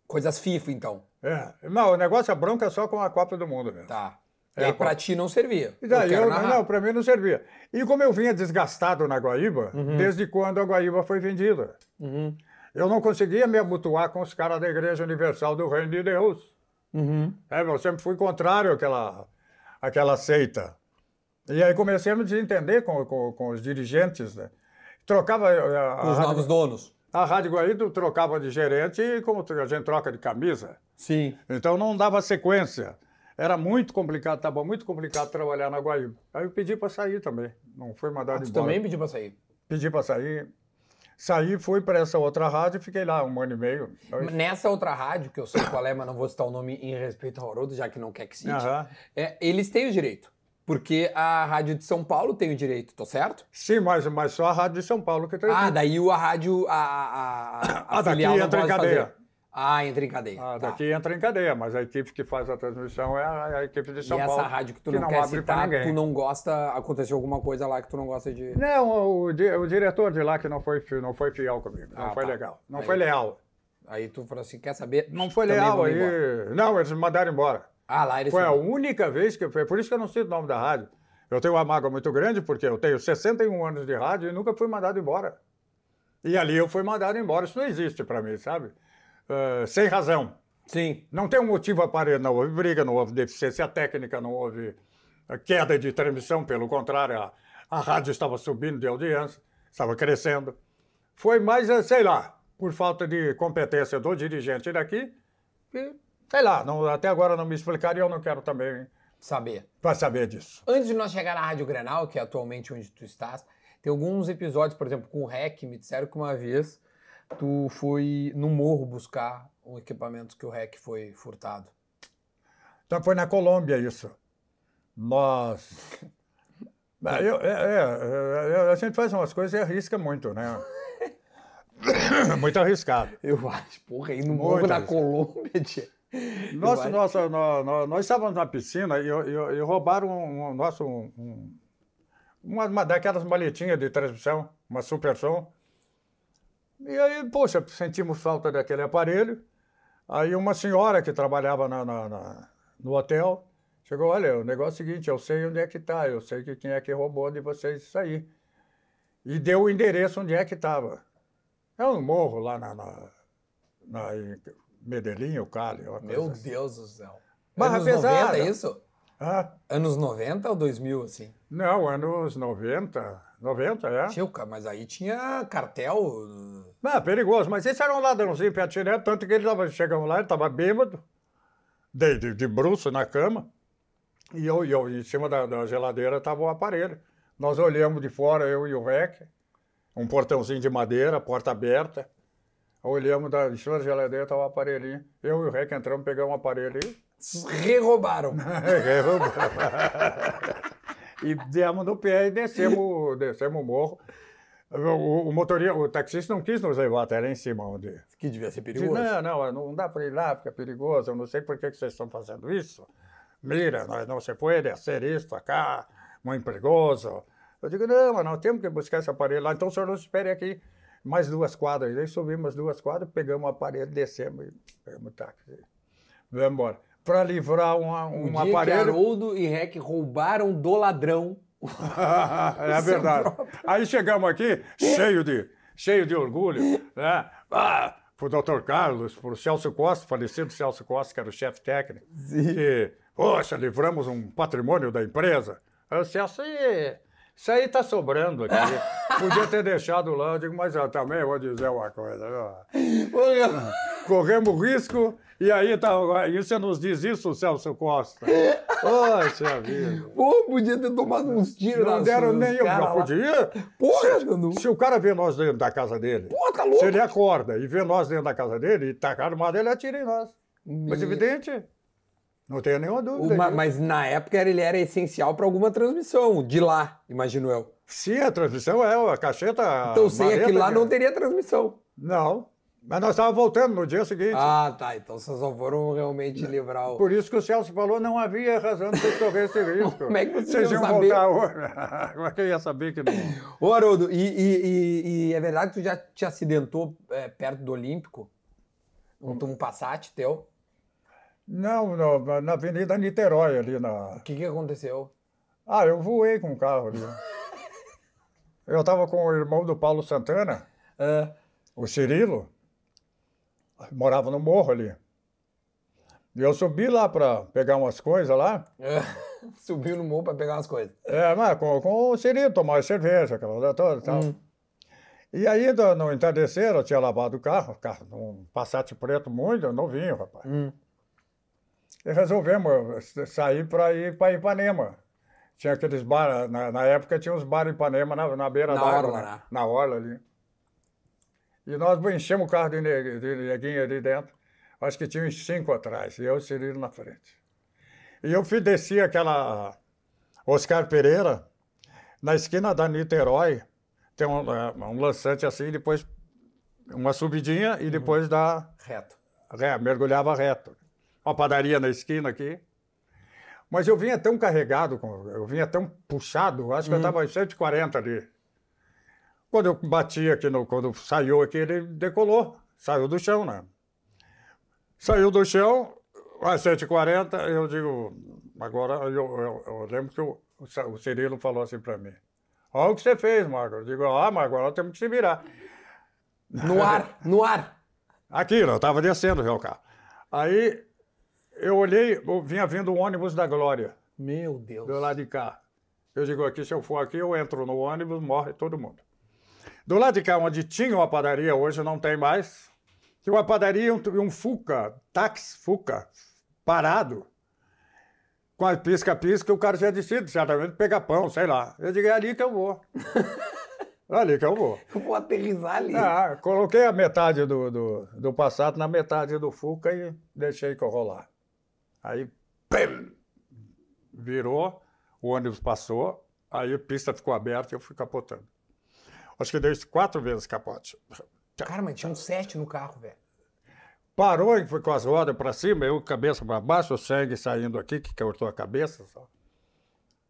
Coisas FIFA, então. É. Não, o negócio é bronca só com a Copa do Mundo mesmo. Tá. E é, aí pra ti não servia. E daí eu, eu não, pra mim não servia. E como eu vinha desgastado na Guaíba, uhum. desde quando a Guaíba foi vendida, uhum. eu não conseguia me abotoar com os caras da Igreja Universal do Reino de Deus. Uhum. É, eu sempre fui contrário àquela, àquela seita. E aí comecei a me desentender com, com, com os dirigentes, né? Trocava... A, a, os novos donos. A Rádio Guaíba trocava de gerente como a gente troca de camisa. Sim. Então não dava sequência. Era muito complicado, estava muito complicado trabalhar na Guaíba. Aí eu pedi para sair também. Não foi mandado ah, embora. também pediu para sair? Pedi para sair. Saí, fui para essa outra rádio e fiquei lá um ano e meio. Nessa outra rádio, que eu sei qual é, mas não vou citar o nome em respeito ao Haroldo, já que não quer que cite, uhum. é, eles têm o direito. Porque a rádio de São Paulo tem o direito, tô certo? Sim, mas, mas só a rádio de São Paulo que tem o Ah, daí a rádio, a, a, a, a daqui entra em cadeia. Fazer. Ah, entra em cadeia. Ah, tá. daqui entra em cadeia, mas a equipe que faz a transmissão é a, a equipe de São e Paulo. E essa rádio que tu não, quer citar, tu não gosta, aconteceu alguma coisa lá que tu não gosta de... Não, o, o diretor de lá que não foi, não foi fiel comigo, não ah, foi tá. legal, não aí, foi leal. Aí tu falou assim, quer saber? Não foi leal, aí... Não, eles me mandaram embora. Ah, lá eles... Foi a única vez que... Foi por isso que eu não sei o nome da rádio. Eu tenho uma mágoa muito grande porque eu tenho 61 anos de rádio e nunca fui mandado embora. E ali eu fui mandado embora. Isso não existe para mim, sabe? Uh, sem razão. Sim. Não tem um motivo aparente, não houve briga, não houve deficiência técnica, não houve queda de transmissão, pelo contrário, a, a rádio estava subindo de audiência, estava crescendo. Foi mais, eh, sei lá, por falta de competência do dirigente daqui, e, sei lá, não, até agora não me explicaram e eu não quero também Saber. para saber disso. Antes de nós chegar na Rádio Grenal, que é atualmente onde tu estás, tem alguns episódios, por exemplo, com o REC, me disseram que uma vez tu foi no morro buscar um equipamento que o REC foi furtado. Então foi na Colômbia isso. Nós. Eu- é, é, é, a gente faz umas coisas e arrisca muito, né? muito arriscado. Eu acho, porra, aí no Muito morro da. Colômbia, tia. Nossa, nossa, nós, nós- nós estávamos na piscina e, e- e roubaram um, um nosso, um- um- uma, uma daquelas maletinhas de transmissão, uma super som. E aí, poxa, sentimos falta daquele aparelho. Aí uma senhora que trabalhava na- na- na- no hotel chegou, olha, o negócio é o seguinte, eu sei onde é que está, eu sei que quem é que roubou de vocês isso aí. E deu o endereço onde é que estava. É um morro lá na, na, na Medellín, o Cali. Meu assim. Deus do céu. Barra Anos pesada. 90, é isso? Ah, Anos 90 ou 2000, assim? não, anos 90, 90, é. Cara, mas aí tinha cartel. Ah, perigoso, mas esse era um ladrãozinho pé direto, tanto que ele tava, chegamos lá, ele estava bêbado, de, de, de bruço na cama, e eu, eu em cima da, da geladeira estava o aparelho. Nós olhamos de fora, eu e o Rec, um portãozinho de madeira, porta aberta. Olhamos da, cima da geladeira, estava o aparelhinho. Eu e o Rec entramos, pegamos o aparelho e Reroubaram. e demos no pé e descemos, descemos o morro. O, o motorista, o taxista não quis nos levar até lá em cima onde. que devia ser Disse, perigoso. não, não, não dá para ir lá, porque é perigoso. Eu não sei por que, que vocês estão fazendo isso. Mira, nós não se pode fazer isso acá, muito perigoso. Eu digo, não, mas nós temos que buscar esse aparelho lá, então o senhor nos espere aqui. Mais duas quadras. Aí subimos as duas quadras, pegamos o aparelho, descemos e pegamos o táxi. Vamos embora. Para livrar uma, Um um dia que aparelho. Haroldo e Rec roubaram do ladrão. é verdade. Aí chegamos aqui, cheio de, cheio de orgulho, né? Ah, pro doutor Carlos, pro Celso Costa, falecido Celso Costa, que era o chefe técnico. E, poxa, livramos um patrimônio da empresa. Aí o Celso, "Ih, isso aí tá sobrando aqui. Podia ter deixado lá. Eu digo, mas eu também vou dizer uma coisa. Corremos risco e aí tá, e você nos diz isso, Celso Costa. Poxa vida. Pô, podia ter tomado uns tiros Não deram nem eu, não podia. Porra, se, Nanu. se o cara vê nós dentro da casa dele, Pô, tá louco. se ele acorda e vê nós dentro da casa dele e tacar armado, ele atira em nós. Mas evidente, não tenho nenhuma dúvida. Uma- mas na época ele era essencial para alguma transmissão, de lá, imagino eu. Sim, a transmissão é a cacheta. Então sem aquilo lá que- não teria transmissão. Não, mas nós estávamos voltando no dia seguinte. Ah, tá. Então vocês só foram realmente livrar o. Por isso que o Celso falou, não havia razão de vocês correr esse risco. Como é que vocês Vocês iam iam saber? voltar hoje. Como é que eu ia saber que não? Ô, Haroldo, e, e- e- e é verdade que tu já te acidentou é, perto do Olímpico? Um, um Passat teu? Não, na Avenida Niterói, ali na... O que, que aconteceu? Ah, eu voei com o carro ali. Eu estava com o irmão do Paulo Santana, Ah, o Cirilo, morava no morro ali. E eu subi lá para pegar umas coisas lá, ah, subiu no morro para pegar umas coisas. é, mas com, com o Cirilo, tomar cerveja, aquela coisa toda e tal. Hum. E aí, no, no entardecer, eu tinha lavado o carro, carro um Passat preto muito novinho, rapaz. Hum. E resolvemos sair para ir para Ipanema. Tinha aqueles bar, na, na época tinha uns bar em Ipanema na, na beira Na da água, orla, na, né? na orla ali. E nós enchemos o carro de, de neguinho ali dentro. Acho que tinha uns cinco atrás, e eu e o Cirilo na frente. E eu fui descer aquela Oscar Pereira, na esquina da Niterói, tem um, é, um lançante assim, depois uma subidinha e depois dá Reto. Ré, mergulhava reto. Uma padaria na esquina aqui. Mas eu vinha tão carregado, eu vinha tão puxado, acho que eu estava em 140 ali. Quando eu bati aqui, no, quando saiu aqui, ele decolou, saiu do chão, né? Saiu do chão, a 140, eu digo, agora eu, eu- eu lembro que o, o Cirilo falou assim para mim. Olha o que você fez, Marco. Eu digo, ah, mas agora temos que se virar. No ar, no ar. Aqui, eu estava descendo já o carro. Aí eu olhei, eu vinha vindo o ônibus da Glória, Meu Deus. do lado de cá. Eu digo aqui, se eu for aqui, eu entro no ônibus, morre todo mundo. Do lado de cá, onde tinha uma padaria, hoje não tem mais, tinha uma padaria e um, um Fuca, táxi Fuca, parado, com a pisca-pisca, o cara tinha descido, certamente, pegar pão, sei lá. Eu digo, é ali que eu vou. é ali que eu vou. Eu vou aterrizar ali. Ah, coloquei a metade do, do, do Passat na metade do Fuca e deixei rolar. Aí, pum, virou, o ônibus passou, aí a pista ficou aberta e eu fui capotando. Acho que dei quatro vezes capote. Cara, mas tinha um sete no carro, velho. Parou e foi com as rodas para cima, eu cabeça para baixo, o sangue saindo aqui, que cortou a cabeça. Só.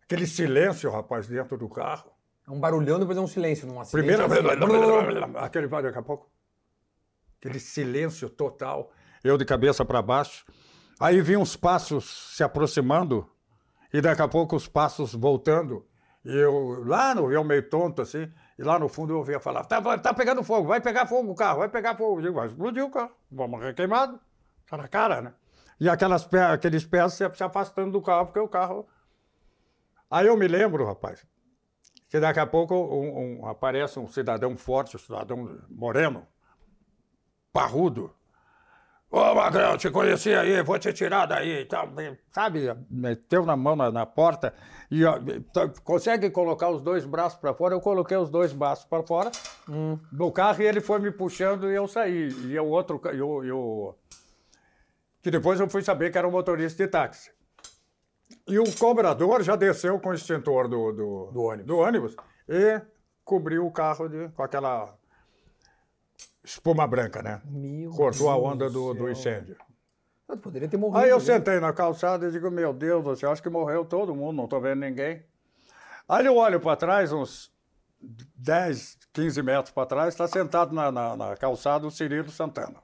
Aquele silêncio, rapaz, dentro do carro. É um barulhão, depois é um silêncio numa Primeiro, aquele vai daqui a pouco. Aquele silêncio total, eu de cabeça para baixo. Aí vi uns passos se aproximando e daqui a pouco os passos voltando. E eu lá no eu meio tonto assim, e lá no fundo eu ouvia falar: tá, tá pegando fogo, vai pegar fogo o carro, vai pegar fogo. Eu digo, vai explodir o carro, vamos morrer queimado. Tá na cara, né? E aquelas, aqueles pés se, se afastando do carro, porque o carro. Aí eu me lembro, rapaz, que daqui a pouco um, um, aparece um cidadão forte, um cidadão moreno, parrudo, Ô, Magrão, te conheci aí, vou te tirar daí e tal. Sabe, meteu na mão na, na porta e ó, consegue colocar os dois braços para fora. Eu coloquei os dois braços para fora hum. do carro e ele foi me puxando e eu saí. E o outro, eu, eu, que depois eu fui saber que era um motorista de táxi. E o cobrador já desceu com o extintor do, do, do, ônibus. do ônibus e cobriu o carro de, com aquela espuma branca, né? Meu Cortou Deus a onda do, do incêndio. Eu poderia ter morrido. Aí eu sentei na calçada e digo, meu Deus, você acha que morreu todo mundo, não estou vendo ninguém. Aí eu olho para trás, uns 10, 15 metros para trás, está sentado na, na, na, calçada o Cirilo Santana.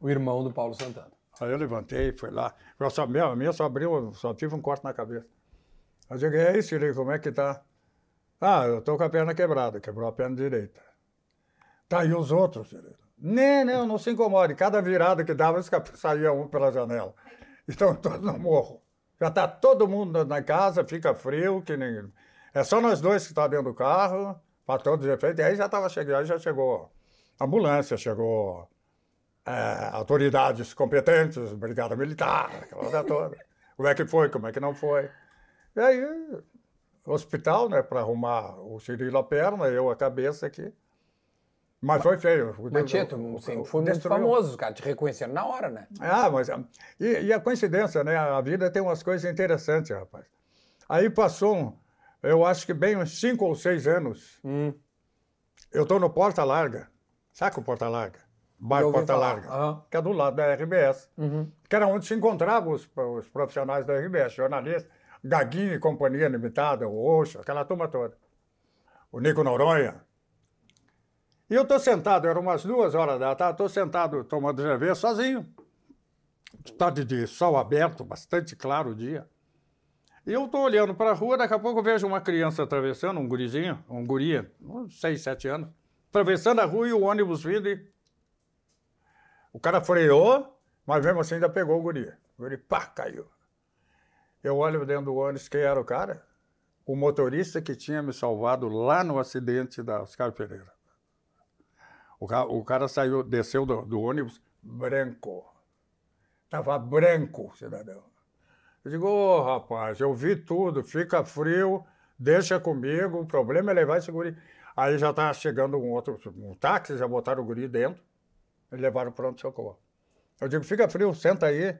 O irmão do Paulo Santana. Aí eu levantei, fui lá. Eu só, minha, a minha só abriu, só tive um corte na cabeça. Eu digo, e aí, Cirilo, como é que tá? Ah, eu tô com a perna quebrada, quebrou a perna direita. Tá, e os outros? Nem, não, não se incomode. Cada virada que dava, saía um pela janela. Estão todos no morro. Já está todo mundo na casa, fica frio, que nem. É só nós dois que estão tá dentro do carro, para todos os efeitos. E aí já estava chegando, aí já chegou ambulância, chegou é, autoridades competentes, brigada militar, aquela coisa toda. Como é que foi, como é que não foi. E aí, hospital, né, para arrumar o Cirilo a perna, eu a cabeça aqui. Mas foi feio. Tito, assim, foi muito famoso, os caras te reconheceram na hora, né? Ah, mas. E, e, a coincidência, né? A vida tem umas coisas interessantes, rapaz. Aí passou, eu acho que bem uns cinco ou seis anos. Hum. Eu estou no Porta Larga. Sabe o Porta Larga? Bairro Porta falar. Larga. Uhum. Que é do lado da RBS. Uhum. Que era onde se encontravam os, os profissionais da RBS, jornalistas. Gaguinho e Companhia Limitada, o Oxo, aquela turma toda. O Nico Noronha. E eu estou sentado, eram umas duas horas da tarde, estou sentado tomando cerveja sozinho. Tarde de sol aberto, bastante claro o dia. E eu estou olhando para a rua, daqui a pouco vejo uma criança atravessando, um gurizinho, um guria, uns seis, sete anos, atravessando a rua e o ônibus vindo e... O cara freou, mas mesmo assim ainda pegou o guri. O guri, pá, caiu. Eu olho dentro do ônibus, quem era o cara? O motorista que tinha me salvado lá no acidente da Oscar Pereira. O, o cara saiu, desceu do, do ônibus branco. Estava branco, cidadão. Eu digo, ô oh, rapaz, eu vi tudo, fica frio, deixa comigo, o problema é levar esse guri. Aí já está chegando um outro, um táxi, já botaram o guri dentro e levaram pronto-socorro. Eu digo, fica frio, senta aí,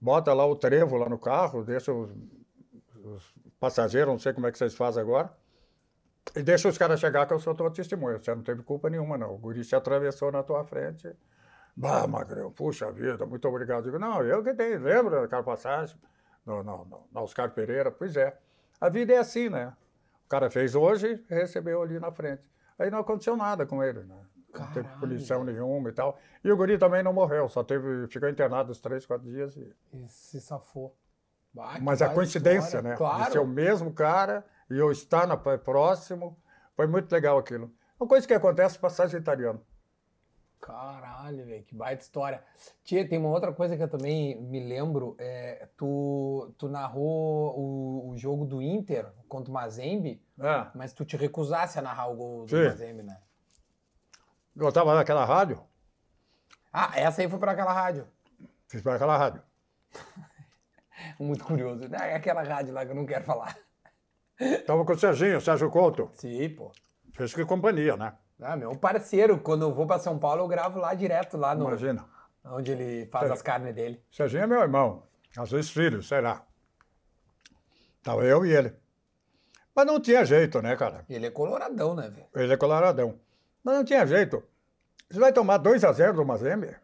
bota lá o trevo lá no carro, deixa os, os passageiros, não sei como é que vocês fazem agora, e deixa os caras chegar que eu sou tua testemunha. Você não teve culpa nenhuma, não. O guri se atravessou na tua frente. Bah, Magrão, puxa vida, muito obrigado. Eu digo, não, eu que tenho, lembra daquela passagem? Não, não, não, na Oscar Pereira, pois é. A vida é assim, né? O cara fez hoje, recebeu ali na frente. Aí não aconteceu nada com ele, né? Não teve punição nenhuma e tal. E o guri também não morreu, só teve, ficou internado uns três, quatro dias e... E se safou. Bah, Mas a coincidência, história. né? Claro. De ser o mesmo cara e eu estar na, próximo. Foi muito legal aquilo. Uma coisa que acontece passagem italiano. Caralho, velho, que baita história. Tia, tem uma outra coisa que eu também me lembro. É, tu, tu narrou o, o jogo do Inter contra o Mazembe. É. Mas tu te recusasse a narrar o gol do Sim. Mazembe, né? Eu estava naquela rádio, Ah, essa aí foi para aquela rádio. fiz para aquela rádio. Muito curioso. É aquela rádio lá que eu não quero falar. Estava com o Serginho, Sérgio Couto. Sim, pô. Fez que companhia, né? Ah, meu parceiro, quando eu vou para São Paulo, eu gravo lá direto, lá no, Imagina. onde ele faz É. as carnes dele. Serginho é meu irmão, às vezes filho, sei lá. Estava eu e ele. Mas não tinha jeito, né, cara? Ele é coloradão, né, velho? Ele é coloradão. Mas não tinha jeito. Você vai tomar 2 a 0 do Mazembe?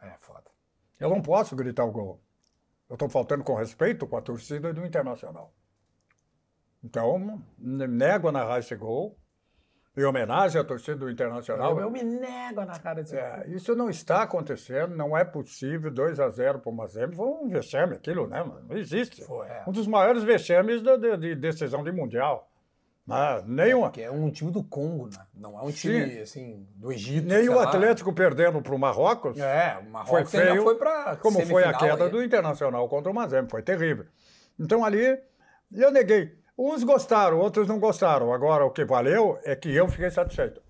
É, foda. Eu não posso gritar o gol. Eu estou faltando com respeito com a torcida do Internacional. Então, ne- nego a narrar esse gol, em homenagem à torcida do Internacional. Eu, eu me nego a narrar esse É, isso não está acontecendo, não é possível. 2 a 0 para o Mazembe foi um vexame aquilo, né? Não existe. Foi, é. Um dos maiores vexames da- de, de decisão de Mundial. Ah, nem o, Que é um time do Congo, né? Não é um time, assim, do Egito. nem o lá. Atlético perdendo para o Marrocos. É, o Marrocos foi feio, foi pra como foi a queda aí. do Internacional contra o Mazembe, foi terrível. Então ali, eu neguei. Uns gostaram, outros não gostaram. Agora, o que valeu é que eu fiquei satisfeito,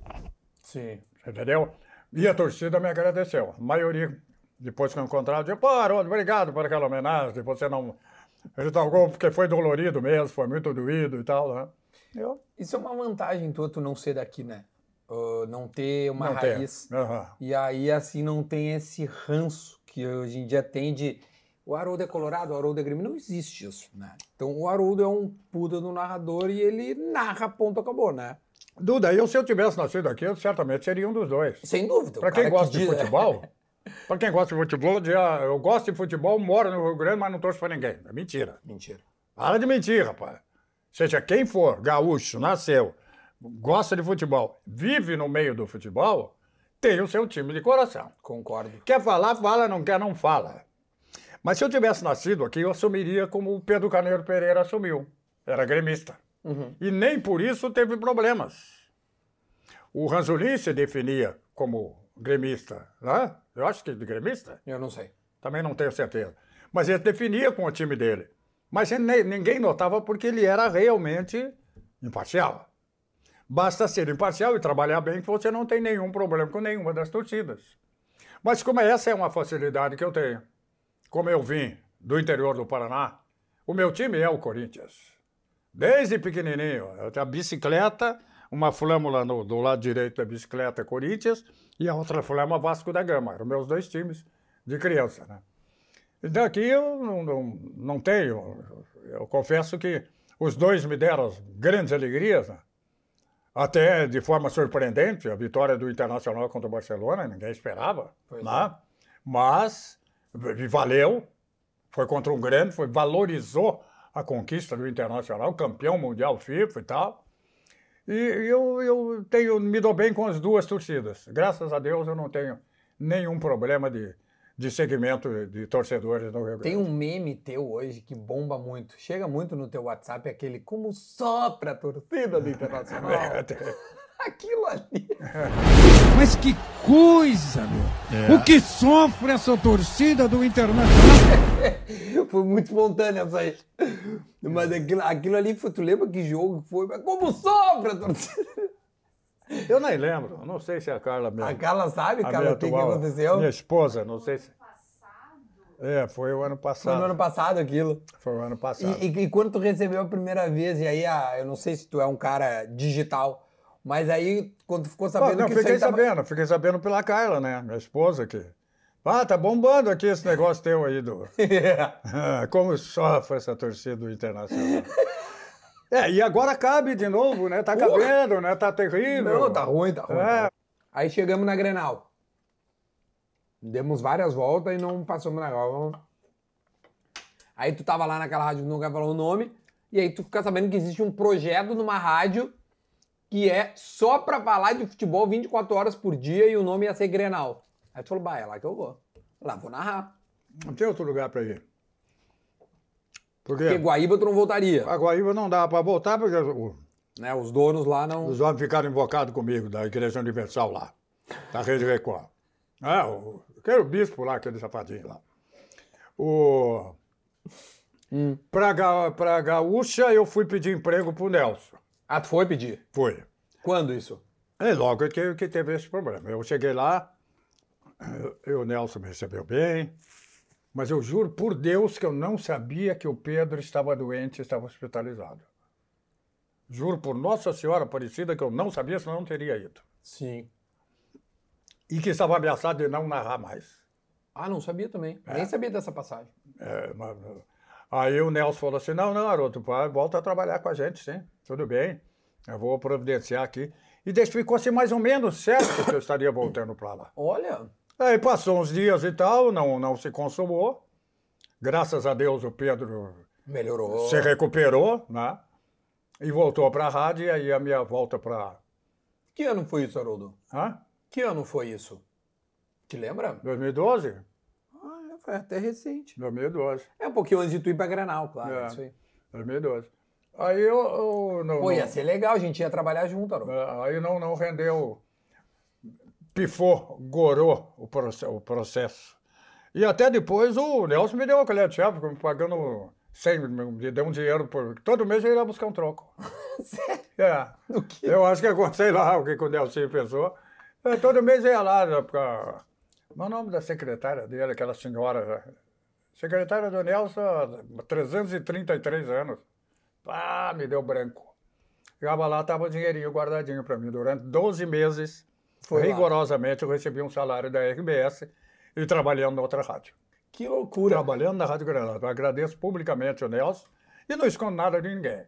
Sim. entendeu? E a torcida me agradeceu. A maioria, depois que eu encontrava, dizia, pô, obrigado por aquela homenagem, você não... Ele gol porque foi dolorido mesmo, foi muito doído e tal, né? Eu Isso é uma vantagem tua, tu não ser daqui, né? Uh, não ter uma não raiz. Aham. E aí, assim, não tem esse ranço que hoje em dia tem de o Haroldo é colorado, o Haroldo é grêmio. Não existe isso, né? Então, o Haroldo é um puta do narrador e ele narra, ponto, acabou, né? Duda, eu se eu tivesse nascido aqui, eu certamente seria um dos dois. Sem dúvida. Para quem cara que gosta de diz- futebol, para quem gosta de futebol, dizia, eu gosto de futebol, moro no Rio Grande, mas não torço para ninguém. É mentira. Mentira. Para de mentir, rapaz. Seja quem for, gaúcho, nasceu, gosta de futebol, vive no meio do futebol, tem o seu time de coração. Concordo. Quer falar, fala, não quer, não fala. Mas se eu tivesse nascido aqui, eu assumiria como o Pedro Carneiro Pereira assumiu. Era gremista. Uhum. E nem por isso teve problemas. O Ranzolin se definia como gremista, né? Eu acho que de gremista. Eu não sei. Também não tenho certeza. Mas ele definia com o time dele. Mas ele ninguém notava porque ele era realmente imparcial. Basta ser imparcial e trabalhar bem que você não tem nenhum problema com nenhuma das torcidas. Mas como essa é uma facilidade que eu tenho, como eu vim do interior do Paraná, o meu time é o Corinthians. Desde pequenininho, a bicicleta, uma flâmula no- do lado direito da bicicleta Corinthians e a outra flâmula Vasco da Gama. Eram meus dois times de criança, né? Então aqui eu não, não, não tenho. Eu confesso que os dois me deram grandes alegrias, né? até de forma surpreendente, a vitória do Internacional contra o Barcelona, ninguém esperava. Pois né? Mas v- valeu, foi contra um grande, foi, valorizou a conquista do Internacional, campeão mundial FIFA e tal. E eu, eu tenho, me dou bem com as duas torcidas. Graças a Deus eu não tenho nenhum problema de, de segmento de torcedores no Rio Grande. Tem um meme teu hoje que bomba muito. Chega muito no teu WhatsApp aquele como sopra a torcida do Internacional. É, Aquilo ali. Mas que coisa, meu! O que sofre essa torcida do Internacional? Foi muito espontâneo essa aí. Mas aquilo, aquilo ali, foi, tu lembra que jogo foi? Mas como sopra a torcida? Eu nem lembro, não sei se é a Carla mesmo. A Carla sabe, A Carla, o que, aconteceu? Minha esposa, não sei se. É, foi o ano Foi passado. no ano passado aquilo. Foi o ano passado. E, e- e quando tu recebeu a primeira vez, e aí, ah, eu não sei se tu é um cara digital, mas aí, quando ficou Ah, sabendo não, que fiquei aí tava... sabendo, fiquei sabendo pela Carla, né? Minha esposa que. Ah, tá bombando aqui esse negócio teu aí do. Ah, Como sofre essa torcida do Internacional. É, e agora cabe de novo, né? Tá cabendo, né? Tá terrível. Não, tá ruim, tá ruim. É. tá ruim. Aí chegamos na Grenal. Demos várias voltas e não passamos na Grenal. Aí tu tava lá naquela rádio que nunca falou o nome, e aí tu fica sabendo que existe um projeto numa rádio que é só pra falar de futebol 24 horas por dia e o nome ia ser Grenal. Aí tu falou, bah, é lá que eu vou. Lá vou narrar. Não tem outro lugar pra ir. Porque Porque Guaíba tu não voltaria. a Guaíba não dá pra voltar, porque Né? Os donos lá não. os homens ficaram invocados comigo, da Igreja Universal lá, da Rede Record. É, o, que era o bispo lá, aquele safadinho lá. O, Hum. Pra, Ga- pra Gaúcha, eu fui pedir emprego pro Nelson. Ah, tu foi pedir? Fui. Quando isso? É logo que, que teve esse problema. Eu cheguei lá, eu- o Nelson me recebeu bem, mas eu juro por Deus que eu não sabia que o Pedro estava doente estava hospitalizado. Juro por Nossa Senhora Aparecida que eu não sabia, senão eu não teria ido. Sim. E que estava ameaçado de não narrar mais. Ah, não sabia também. Nem sabia dessa passagem. É, mas, aí o Nelson falou assim: não, não, garoto, volta a trabalhar com a gente, sim. Tudo bem. Eu vou providenciar aqui. E ficou assim mais ou menos certo que eu estaria voltando para lá. Olha. Aí passou uns dias e tal, não, não se consumou. Graças a Deus o Pedro Melhorou. se recuperou, né? E voltou para a rádio, e aí a minha volta para. Que ano foi isso, Haroldo? Hã? Que ano foi isso? Te lembra? 2012? Foi até recente. 2012. É um pouquinho antes de tu ir pra Granal, claro. É. Isso aí. 2012. Aí eu. eu não, Pô, ia ser legal, a gente ia trabalhar junto, Haroldo. É, Aí não, não rendeu, pifou, gorou o, proce- o processo. E até depois o Nelson me deu uma colher de chá, me pagando 100, me deu um dinheiro por... Todo mês eu ia buscar um troco. É. Do quê? Eu acho que aconteceu, sei lá o que, que o Nelson pensou. É, todo mês eu ia lá, pra... É o nome da secretária dele, aquela senhora? Secretária do Nelson, há 333 anos. Ah, me deu branco. Chegava lá, tava o dinheirinho guardadinho para mim. Durante 12 meses, Foi lá. rigorosamente, eu recebi um salário da RBS e trabalhando na outra rádio. Que loucura. Trabalhando na Rádio Granada. Eu agradeço publicamente o Nelson e não escondo nada de ninguém.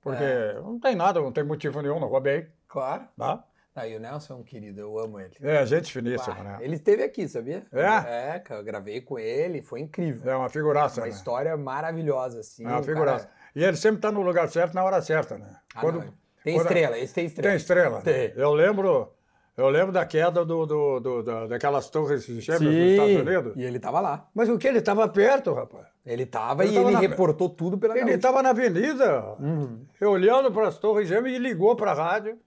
Porque É. não tem nada, não tem motivo nenhum, não roubei. Claro. Tá? Aí o Nelson é um querido, eu amo ele. É, gente finíssima, né? Ele esteve aqui, sabia? É? É, eu gravei com ele, foi incrível. É uma figuraça, Uma né? história maravilhosa, assim. É uma figuraça. cara- E ele sempre está no lugar certo, na hora certa, né? Ah, Quando- não, Tem quando- estrela, esse tem estrela. Tem estrela. né? Tem. Eu lembro, eu lembro da queda do, do, do- da- daquelas torres gêmeas dos Estados Unidos. E ele tava lá. Mas o que? Ele estava perto, rapaz. Ele tava Ele e ele na- reportou tudo pela Ele estava na avenida, Uhum. olhando para as torres gêmeas e ligou para a rádio.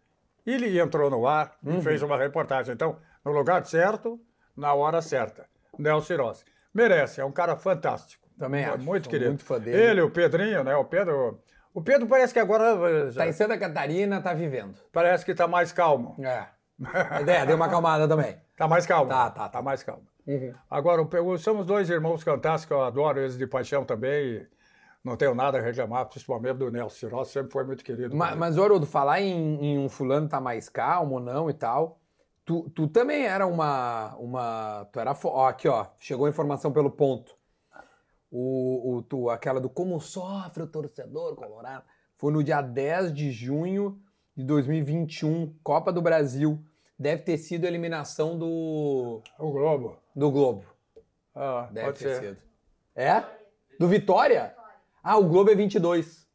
Ele entrou no ar Uhum. e fez uma reportagem. Então, no lugar certo, na hora certa. Nelson Rossi. Merece, é um cara fantástico. Também Mu- acho, Muito querido. muito fã dele. Ele, o Pedrinho, né? O Pedro. O Pedro parece que agora eh, Tá em Santa Catarina, tá vivendo. parece que está mais calmo. É. É, deu uma acalmada também. Está mais calmo. Tá, tá, tá. Mais calmo. Agora, o Pe- somos dois irmãos fantásticos, eu adoro eles de paixão também. e não tenho nada a reclamar, principalmente do Nelson Rossi, sempre foi muito querido. Ma- Mas, Haroldo, falar em, em um fulano tá mais calmo ou não e tal, tu, tu também era uma, uma... Tu era... Ó, aqui, ó, chegou a informação pelo ponto. O, o, tu, aquela do como sofre o torcedor colorado. Foi no dia 10 de junho de 2021, Copa do Brasil. Deve ter sido a eliminação do, O Globo. do Globo. Ah, Deve pode ter ser. sido. É? Do Vitória? Ah, o Globo é 22.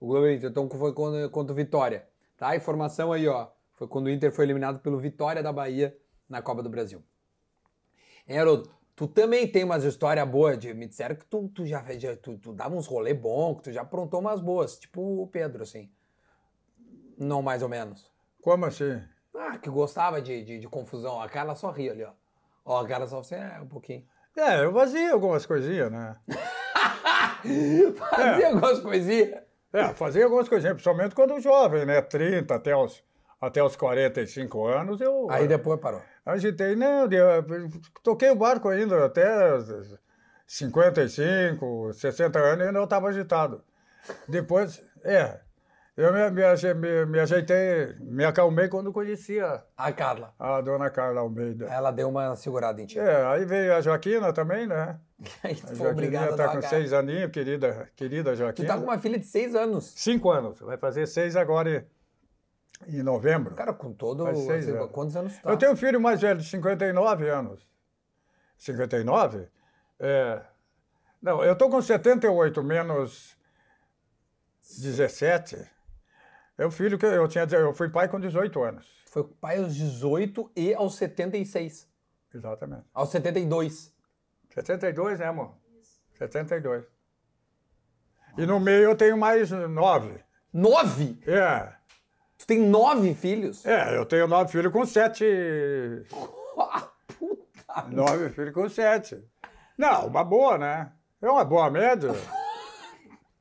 O Globo é 22, então foi contra, contra o Vitória. Tá? A informação aí, ó. Foi quando o Inter foi eliminado pelo Vitória da Bahia na Copa do Brasil. Haroldo, tu também tem umas histórias boas. De, me disseram que tu, tu já, já tu, tu dava uns rolê bons, que tu já aprontou umas boas. Tipo o Pedro, assim. Não mais ou menos. Como assim? Ah, que gostava de, de, de confusão. A cara só ria ali, ó. Ó, a cara só assim, é, um pouquinho. É, eu fazia algumas coisinhas, né? Fazia algumas coisinhas. É, fazia algumas coisinhas, principalmente quando jovem, né? 30 até os, até os 45 anos, eu Aí depois parou. agitei, não, eu toquei o barco ainda até 55, 60 anos ainda eu estava agitado. Depois, é, eu me, me- me ajeitei, me acalmei quando conhecia A Carla. a dona Carla Almeida. Ela deu uma segurada em ti. É, aí veio a Joaquina também, né? Aí A tu foi Joaquina obrigada a está com seis aninhos, querida, querida Tu Joaquina. tá com uma filha de seis anos. Cinco anos, vai fazer seis agora em, em novembro. Cara, com todo. Faz seis assim, anos. quantos anos tu tá? Eu tenho um filho mais velho, de 59 anos. 59? É. Não, eu tô com 78 menos 17. É o filho que eu tinha. Eu fui pai com 18 anos. Foi pai aos 18 e aos 76. Exatamente. Aos 72. 72, né, amor? 72. E no meio eu tenho mais nove. Nove? É. Tu tem nove filhos? É, eu tenho nove filhos com sete. Ah, puta. Nove filhos com sete. Não, uma boa, né? É uma boa média.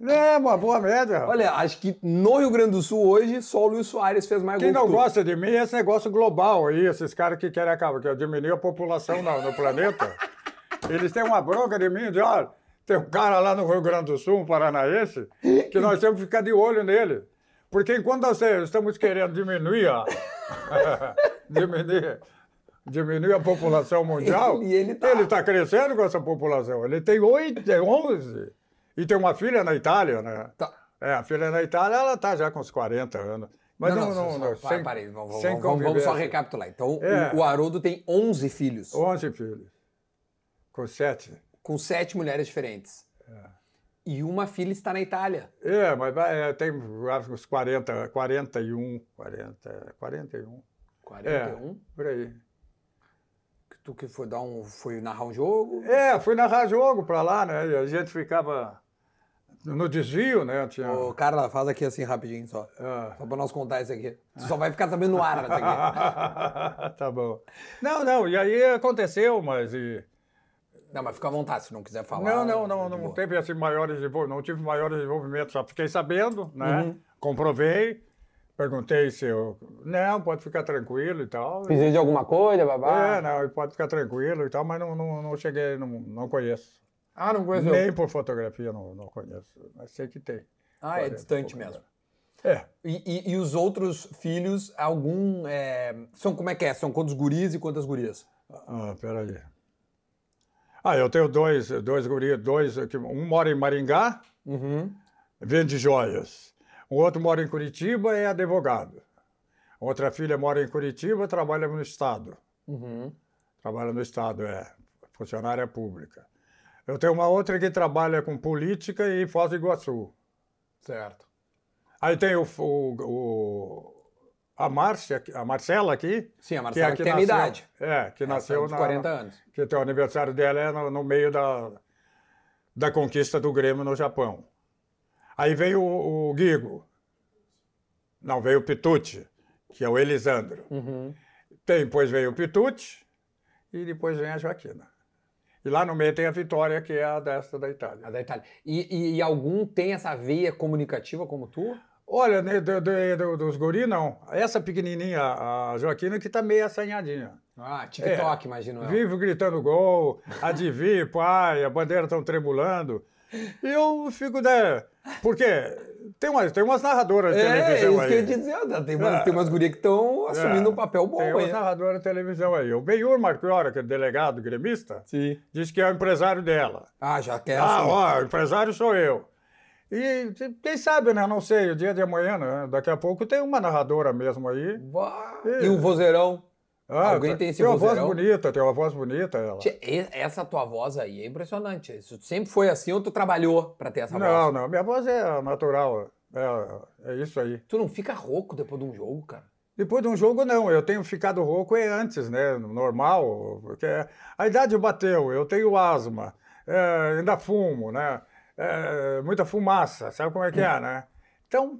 É, uma boa média. Olha, acho que no Rio Grande do Sul hoje, só o Luiz Soares fez mais Quem não que gosta de mim é esse negócio global aí, esses caras que querem acabar, que diminuir a população no, no planeta. Eles têm uma bronca de mim, de olha, tem um cara lá no Rio Grande do Sul, um paranaense, que nós temos que ficar de olho nele. Porque enquanto nós estamos querendo diminuir a, diminuir, diminuir a população mundial, Ele- ele tá- está crescendo com essa população. Ele tem oito, é onze. E tem uma filha na Itália, né? Tá. É, a filha na Itália, ela tá já com uns 40 anos. Mas não, não, só- não, só- sem- parei, vamos, vamos- vamos- só recapitular. Então, o- É. o, Haroldo tem 11 filhos, 11 filhos. Com sete. com sete mulheres diferentes. E uma filha está na Itália. É, mas é, tem que uns 40, 41, 40, 41. 41. É, por aí. Tu que foi dar um. Foi narrar um jogo. É, fui narrar jogo pra lá, né? E a gente ficava no desvio, né? Tinha... Ô, Carla, faz aqui assim rapidinho só. Ah. Só pra nós contar isso aqui. Tu só vai ficar sabendo no ar aqui. tá bom. Não, não, e aí aconteceu, mas... E... Não, mas fica à vontade se não quiser falar. Não, não, não, não boa. teve assim maiores desenvolvimentos, não tive maiores desenvolvimentos, só fiquei sabendo, né? Uhum. Comprovei, perguntei se eu. Não, pode ficar tranquilo e tal. Precisa de alguma coisa, babá? É, não, pode ficar tranquilo e tal, mas não, não, não cheguei, não, não conheço. Ah, não conheceu? Nem por fotografia não, não conheço, mas sei que tem. Ah, é 40 distante mesmo. É, E, e- e os outros filhos, algum. é, são como é que é? São quantos guris e quantas gurias? ah, peraí. Ah, eu tenho dois, dois guris, dois, um mora em Maringá, Uhum. vende joias. O outro mora em Curitiba, é advogado. Outra filha mora em Curitiba, trabalha no Estado. Uhum. Trabalha no Estado, é. Funcionária pública. Eu tenho uma outra que trabalha com política em Foz do Iguaçu. Certo. Aí tem o, o- o- a Márcia, a Marcela aqui. Sim, a que Marcela é que que tem nasceu- idade. É, que Ela nasceu na, 40 anos. Que tem o aniversário dela é no, no meio da, da conquista do Grêmio no Japão. Aí veio o, o Guigo. Não, veio o Pitucci, que é o Elisandro. Uhum. Tem, depois veio o Pitucci e depois vem a Joaquina. E lá no meio tem a Vitória, que é a desta da Itália. A da Itália. E, e- e algum tem essa veia comunicativa como tu? Olha, né, do- do- do- dos guri, não. Essa pequenininha, a Joaquina, que tá meio assanhadinha. Ah, TikTok, imagino eu. Vive gritando gol, adivinha, pai, a bandeira estão tremulando. E eu fico, né? Porque tem umas, tem umas narradoras de É, é televisão isso aí. que eu ia dizer. Tem umas, tem umas gurias que estão assumindo É, um papel bom Tem umas narradoras de televisão aí. O Benhur Marchiora, que é delegado gremista, Sim. disse que é o empresário dela. Ah, já quer. Ah, ó, o empresário sou eu. E quem sabe, né? Não sei, o dia de amanhã, né? Daqui a pouco tem uma narradora mesmo aí. É. E o vozeirão? Ah, Alguém tem esse Tem uma voz vozeirão? bonita, tem uma voz bonita ela. E- Essa tua voz aí é impressionante. Isso sempre foi assim ou tu trabalhou pra ter essa Não, voz? não, minha voz é natural. É, é isso aí. Tu não fica rouco depois de um jogo, cara? Depois de um jogo, não. Eu tenho ficado rouco é antes, né? Normal. Porque a idade bateu, eu tenho asma, é, ainda fumo, né? É, muita fumaça, sabe como é que é, né? Então,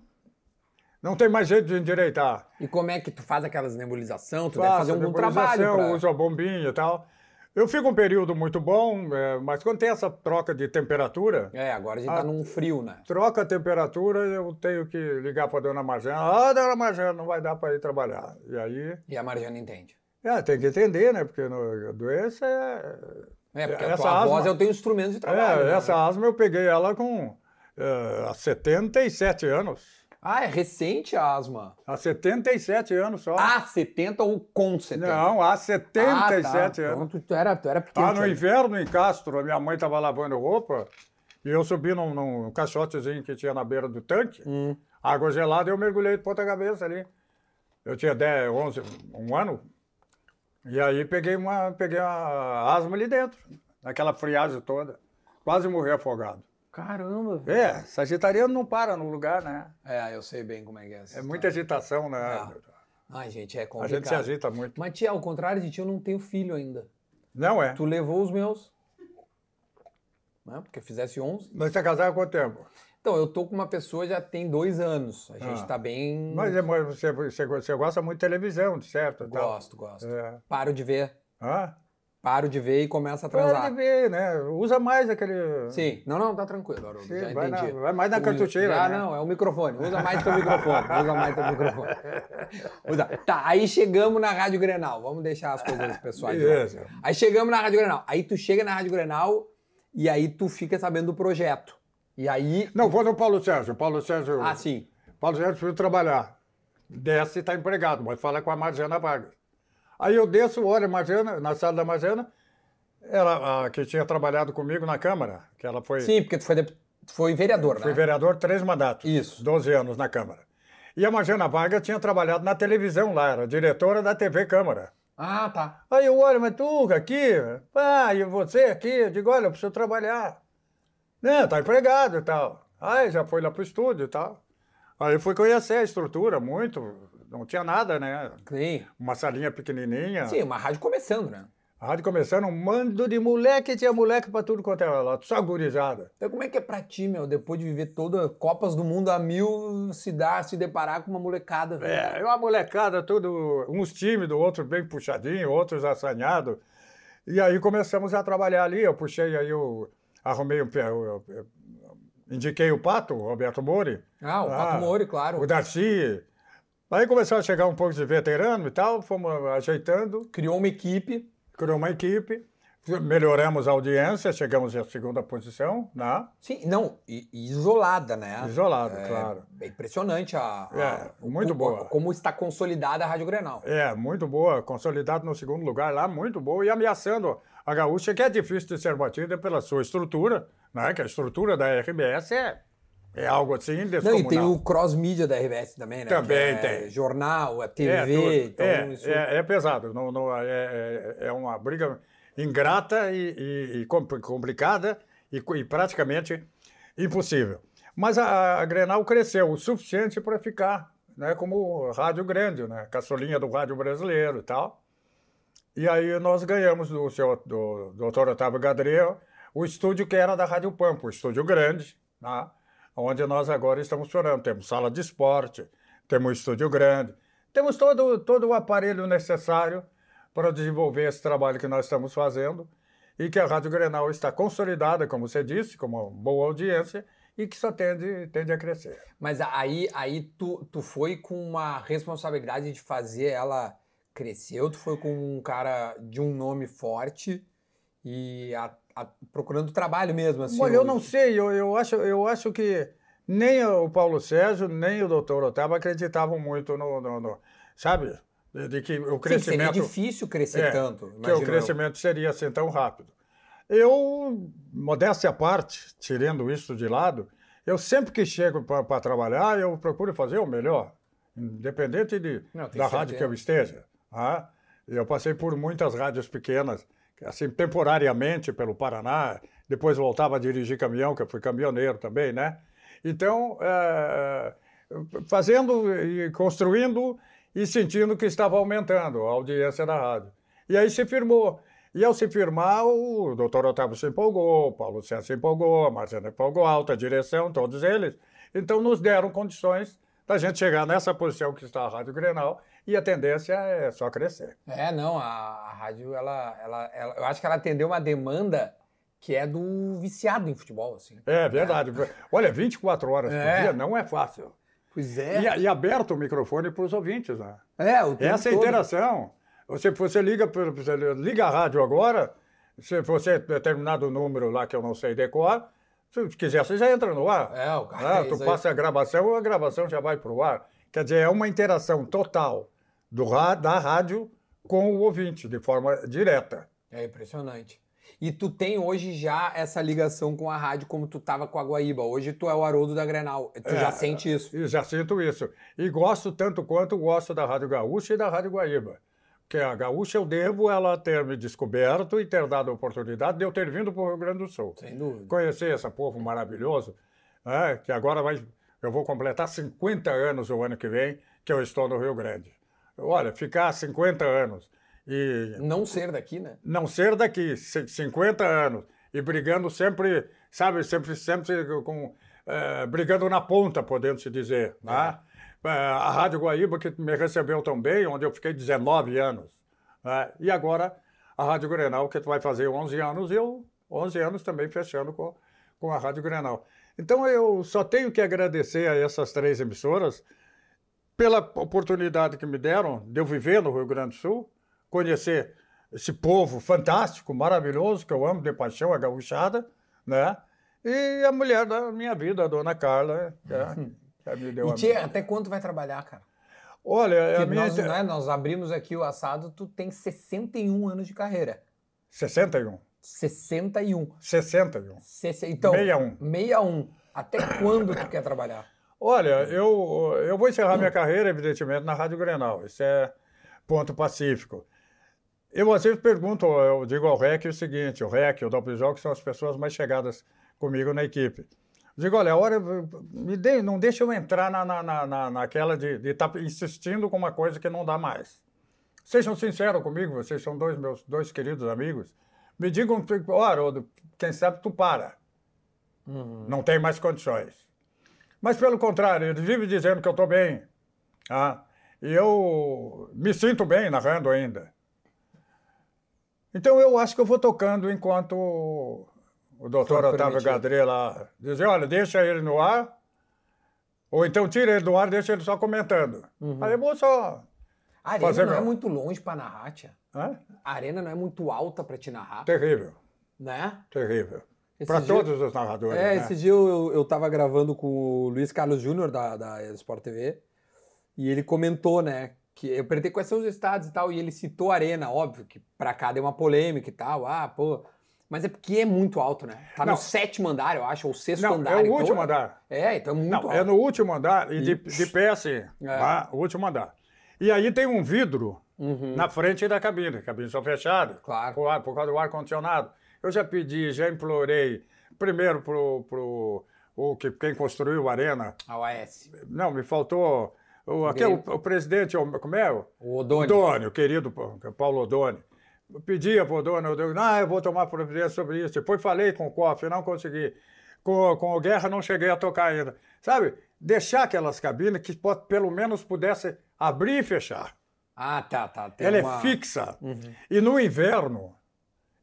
não tem mais jeito de endireitar. E como é que tu faz aquelas nebulização? Tu deve Faço fazer um bom nebulização, trabalho. Pra... uso a bombinha e tal. Eu fico um período muito bom, é, mas quando tem essa troca de temperatura, É, agora a gente Ah. tá num frio, né? troca a temperatura, eu tenho que ligar para a dona Marjana. Ah, dona Marjana, não vai dar para ir trabalhar. E aí, E a Marjana entende. é, tem que entender, né? Porque no, a doença é. É, porque a Essa tua voz asma- é o teu instrumento de trabalho. é, né? essa asma eu peguei ela com é, há 77 anos. Ah, é recente a asma. Há 77 anos só. A 70 ou com 70? não, há ah, 77 tá. anos. Então, tu, tu era, tu era pequeno. Ah, no inverno, em Castro, a minha mãe estava lavando roupa e eu subi num, num caixotezinho que tinha na beira do tanque, Hum. água gelada, e eu mergulhei de ponta cabeça ali. Eu tinha 10, 11, um ano, e aí peguei uma, peguei uma asma ali dentro, naquela friagem toda. Quase morri afogado. Caramba, velho. É, sagitariano não para no lugar, né? É, eu sei bem como é que é É muita agitação, né? Ah, Ai, gente, é A complicado. gente se agita muito. Mas, tia, ao contrário de ti, eu não tenho filho ainda. Não é. Tu levou os meus. Né? Porque eu fizesse 11. Mas você casado há quanto tempo? Então, eu tô com uma pessoa já tem dois anos. A gente Ah. tá bem... Mas é, mas você, você, você gosta muito de televisão, certo? Tal. Gosto, gosto. É. Paro de ver. Hã? Paro de ver e começa a Para transar. de ver, né? Usa mais aquele. Sim. Não, não, tá tranquilo, Haroldo. Sim, já vai na- entendi. vai mais na cartucheira, Já né? não, é o microfone. Usa mais teu microfone. Usa mais teu microfone. Usa. Tá, aí chegamos na Rádio Grenal. Vamos deixar as coisas pessoais. Beleza. Aí chegamos na Rádio Grenal. Aí tu chega na Rádio Grenal e aí tu fica sabendo do projeto. E aí. Não, vou no Paulo Sérgio. Paulo Sérgio. Ah, sim. Paulo Sérgio foi trabalhar. Desce e está empregado, mas fala com a Marjana Vargas. Aí eu desço, olho a Marjana, na sala da Marjana, ela a, que tinha trabalhado comigo na Câmara, que ela foi, Sim, porque tu foi, tu foi vereador, né? foi vereador três mandatos. Isso. 12 anos na Câmara. E a Marjana Vargas tinha trabalhado na televisão lá, era diretora da TV Câmara. Ah, tá. Aí eu olho, mas tu aqui, ah, e você aqui? Eu digo, olha, eu preciso trabalhar. Não, tá empregado e tal. Aí já foi lá pro estúdio e tal. Aí fui conhecer a estrutura, muito, não tinha nada, né? Sim. Uma salinha pequenininha. Sim, uma rádio começando, né? A rádio começando, um mando de moleque, tinha moleque pra tudo quanto era lá, só gurizada. Então como é que é pra ti, meu, depois de viver toda Copas do Mundo a mil, se dar, se deparar com uma molecada? velho? É, uma molecada, tudo, uns tímidos, outros bem puxadinhos, outros assanhados. E aí começamos a trabalhar ali, eu puxei aí, eu arrumei um eu, eu- indiquei o Pato, o Roberto Mori. Ah, o Pato Mori, claro. O Darcy. Aí começou a chegar um pouco de veterano e tal, fomos ajeitando, Criou uma equipe. criou uma equipe, melhoramos a audiência, chegamos à segunda posição, né? Sim, não, e- e isolada, né? Isolado, É, claro. É impressionante a, a- É, muito como, boa. como está consolidada a Rádio Grenal. É, muito boa, consolidado no segundo lugar lá, muito boa, e ameaçando a gaúcha, que é difícil de ser batida pela sua estrutura, né? Que a estrutura da RBS é, é algo assim Não, descomunal. e tem o cross-mídia da RBS também, né? Também é tem. Jornal, a TV, É, tudo. então é, isso... é, é pesado, não, não, é, é, é uma briga ingrata e, e- e compl- complicada e, e praticamente impossível. Mas a, a Grenal cresceu o suficiente para ficar né, como rádio grande, né, caçolinha do rádio brasileiro e tal. E aí nós ganhamos do seu do, doutor Otávio Gadreu o estúdio que era da Rádio Pampa, o estúdio grande, né, onde nós agora estamos funcionando. Temos sala de esporte, temos estúdio grande, temos todo, todo o aparelho necessário para desenvolver esse trabalho que nós estamos fazendo e que a Rádio Grenal está consolidada, como você disse, com uma boa audiência e que só tende, tende a crescer. Mas aí, aí tu, tu foi com uma responsabilidade de fazer ela crescer, ou tu foi com um cara de um nome forte e a- a- procurando trabalho mesmo, assim? Olha, eu não sei, eu, eu, acho, eu acho que nem o Paulo Sérgio, nem o doutor Otávio acreditavam muito no, no- no- sabe, de, de que o Sim, crescimento... seria difícil crescer É, tanto. que o eu. crescimento seria assim tão rápido. Eu, modéstia à parte, tirando isso de lado, eu sempre que chego para trabalhar, eu procuro fazer o melhor, independente de, Não, da rádio que eu esteja. ah. Eu passei por muitas rádios pequenas, assim, temporariamente pelo Paraná, depois voltava a dirigir caminhão, que eu fui caminhoneiro também, né? Então, eh, fazendo e construindo e sentindo que estava aumentando a audiência da rádio. E aí se firmou. E ao se firmar, o doutor Otávio se empolgou, o Paulo César se empolgou, a Marcela empolgou, a alta direção, todos eles. Então nos deram condições da gente chegar nessa posição que está a Rádio Grenal e a tendência é só crescer. É, não, a, a rádio, ela, ela, ela- eu acho que ela atendeu uma demanda que é do viciado em futebol, assim. É verdade. Olha, 24 horas É. por dia não é fácil. Pois E, e aberto o microfone para os ouvintes, né? É, o tempo Essa é todo. interação. Você, você, liga, você liga a rádio agora, se você determinado número lá que eu não sei decorar, se quiser, você já entra no ar. É, o cara- Ah, tu isso aí. passa a gravação, a gravação já vai para o ar. Quer dizer, é uma interação total do, da rádio com o ouvinte, de forma direta. É impressionante. E tu tem hoje já essa ligação com a rádio como tu tava com a Guaíba. Hoje tu é o Haroldo da Grenal. Tu já É, sente isso. Já sinto isso. E gosto tanto quanto gosto da Rádio Gaúcha e da Rádio Guaíba. Porque a Gaúcha eu devo ela ter me descoberto e ter dado a oportunidade de eu ter vindo para o Rio Grande do Sul. Sem dúvida. Conhecer esse povo maravilhoso, né, que agora vai, eu vou completar 50 anos o ano que vem que eu estou no Rio Grande. Olha, ficar 50 anos e Não ser daqui, né? não ser daqui, c- 50 anos, e brigando sempre, sabe, sempre, sempre com, eh, brigando na ponta, podendo se dizer, né? Eh, a Rádio Guaíba, que me recebeu tão bem, onde eu fiquei 19 anos, né? e agora a Rádio Grenal, que vai fazer 11 anos, e eu 11 anos também fechando com, com a Rádio Grenal. Então eu só tenho que agradecer a essas três emissoras pela oportunidade que me deram de eu viver no Rio Grande do Sul, conhecer esse povo fantástico, maravilhoso, que eu amo de paixão, a gauchada, né? E a mulher da minha vida, a dona Carla, que, é, que me deu E tia, até quando vai trabalhar, cara? Olha, a minha... nós, né, nós abrimos aqui o assado, tu tem 61 anos de carreira. 61. 61. 61. Sesse- Então, 61. 61. Até quando tu quer trabalhar? Olha, eu, eu vou encerrar minha carreira, evidentemente, na Rádio Grenal. Isso é ponto pacífico. Eu às vezes pergunto, eu digo ao REC o seguinte, o REC, o Doppeljogo são as pessoas mais chegadas comigo na equipe. Eu digo, olha, a hora, me dê, não deixa eu entrar na, na, na- na, naquela de estar insistindo com uma coisa que não dá mais. Sejam sinceros comigo, vocês são dois meus dois queridos amigos. Me digam, ó, Haroldo, quem sabe tu para. Não tem mais condições. Mas, pelo contrário, ele vive dizendo que eu estou bem. Ah, e eu me sinto bem narrando ainda. Então, eu acho que eu vou tocando enquanto o doutor Otávio. Gadré lá dizer, olha, deixa ele no ar, ou então tira ele do ar, deixa ele só comentando. Aí eu vou só... A arena Fazer não é meu- muito longe pra narrar, tia. Hã? A arena não é muito alta pra te narrar, Terrível, né? terrível. Para dia- todos os narradores. É, né? esse dia eu, eu tava gravando com o Luiz Carlos Júnior da, da Sport TV e ele comentou, né, que eu perguntei quais são os estados e tal, e ele citou a Arena, óbvio que pra cá deu uma polêmica e tal, ah, pô. Mas é porque é muito alto, né? Tá Não. no sétimo andar, eu acho, ou sexto Não, andar. é o então último andar. É, então é muito Não, alto. é no último andar e de, de pé assim, É. o último andar. E aí tem um vidro na frente da cabine, a cabine só fechada, Uhum. Claro. por, ar- por causa do ar-condicionado. Eu já pedi, já implorei, primeiro pro, pro o que, quem construiu a arena, A OAS. não, me faltou, o, aqui, o, o presidente, o- como é? O O Odoni. Odoni, o querido Paulo Odoni. Eu pedia para o eu digo, não, eu vou tomar providência sobre isso. Depois falei com o COF, não consegui. Com, com o Guerra não cheguei a tocar ainda. Sabe, deixar aquelas cabines que po- pelo menos pudesse abrir e fechar. Ah, tá, tá. Tem Ela uma... é fixa. E no inverno,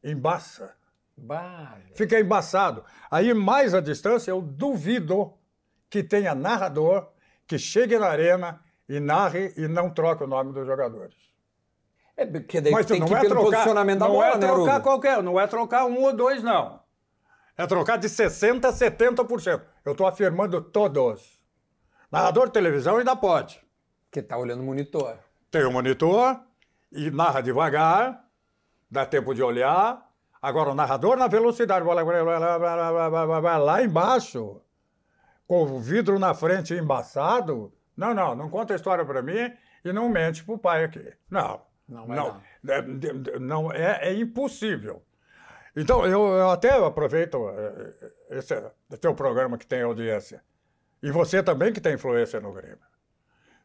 embaça. Bah, Fica embaçado. Aí, mais a distância, eu duvido que tenha narrador que chegue na arena e narre e não troque o nome dos jogadores. É porque daí Mas tem não que é pelo trocar, posicionamento da não bola, é né, trocar qualquer, não é trocar um ou dois, não. É trocar de 60% a 70%. Eu estou afirmando todos. Narrador de televisão ainda pode. Porque tá olhando o monitor. Tem o monitor e narra devagar, dá tempo de olhar. Agora, o narrador na velocidade, vai lá embaixo, com o vidro na frente embaçado. Não, não, não conta a história para mim e não mente pro pai aqui. Não. Não não, é, não é, é impossível. Então, eu, eu até aproveito eh, eh, esse, esse teu programa que tem audiência. E você também que tem influência no Grêmio.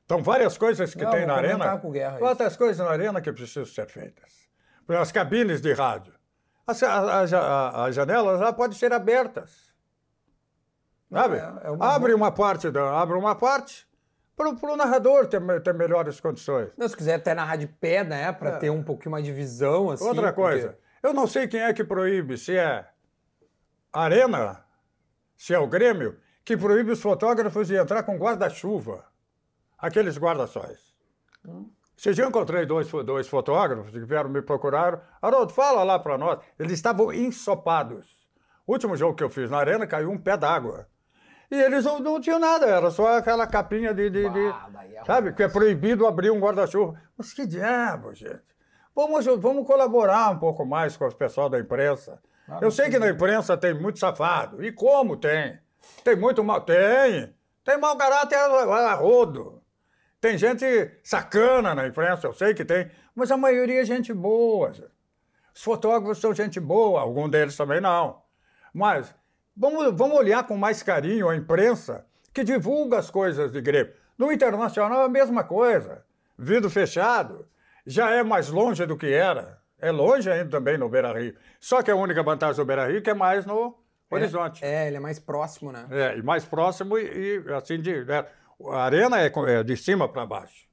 Então, várias coisas que Não, tem na arena. Guerra isso. Outras coisas na arena que precisam ser feitas. As cabines de rádio. As, a- a- a- as janelas já podem ser abertas. Sabe? é- é uma abre uma parte, da, abre uma parte para o narrador ter, ter melhores condições. Não, se quiser até narrar de pé, né? Pra ter um pouquinho mais de visão, assim. É. Outra coisa, porque- eu não sei quem é que proíbe, se é a Arena, se é o Grêmio, que proíbe os fotógrafos de entrar com guarda-chuva. Aqueles guarda-sóis. Esse dia eu encontrei dois, dois fotógrafos que vieram me procurar. Haroldo, fala lá para nós. Eles estavam ensopados. O último jogo que eu fiz na Arena caiu um pé d'água. E eles não, não tinham nada, era só aquela capinha de. de- de- Bah, é sabe? Que é proibido abrir um guarda-chuva. Mas que diabo, gente. Vamos, vamos colaborar um pouco mais com o pessoal da imprensa. Eu sei que na imprensa tem muito safado. E como tem? Tem muito mal. Tem. Tem mau caráter a rodo. Tem gente sacana na imprensa, eu sei que tem. Mas a maioria é gente boa. gente. Os fotógrafos são gente boa, alguns deles também não. Mas vamos, vamos olhar com mais carinho a imprensa que divulga as coisas de Grêmio. No internacional é a mesma coisa. Vidro fechado. Já é mais longe do que era. É longe ainda também no Beira Rio. Só que a única vantagem do Beira Rio é que é mais no horizonte. É, ele é mais próximo, né? É, e mais próximo e, e, assim de. né, a arena é, é de cima para baixo.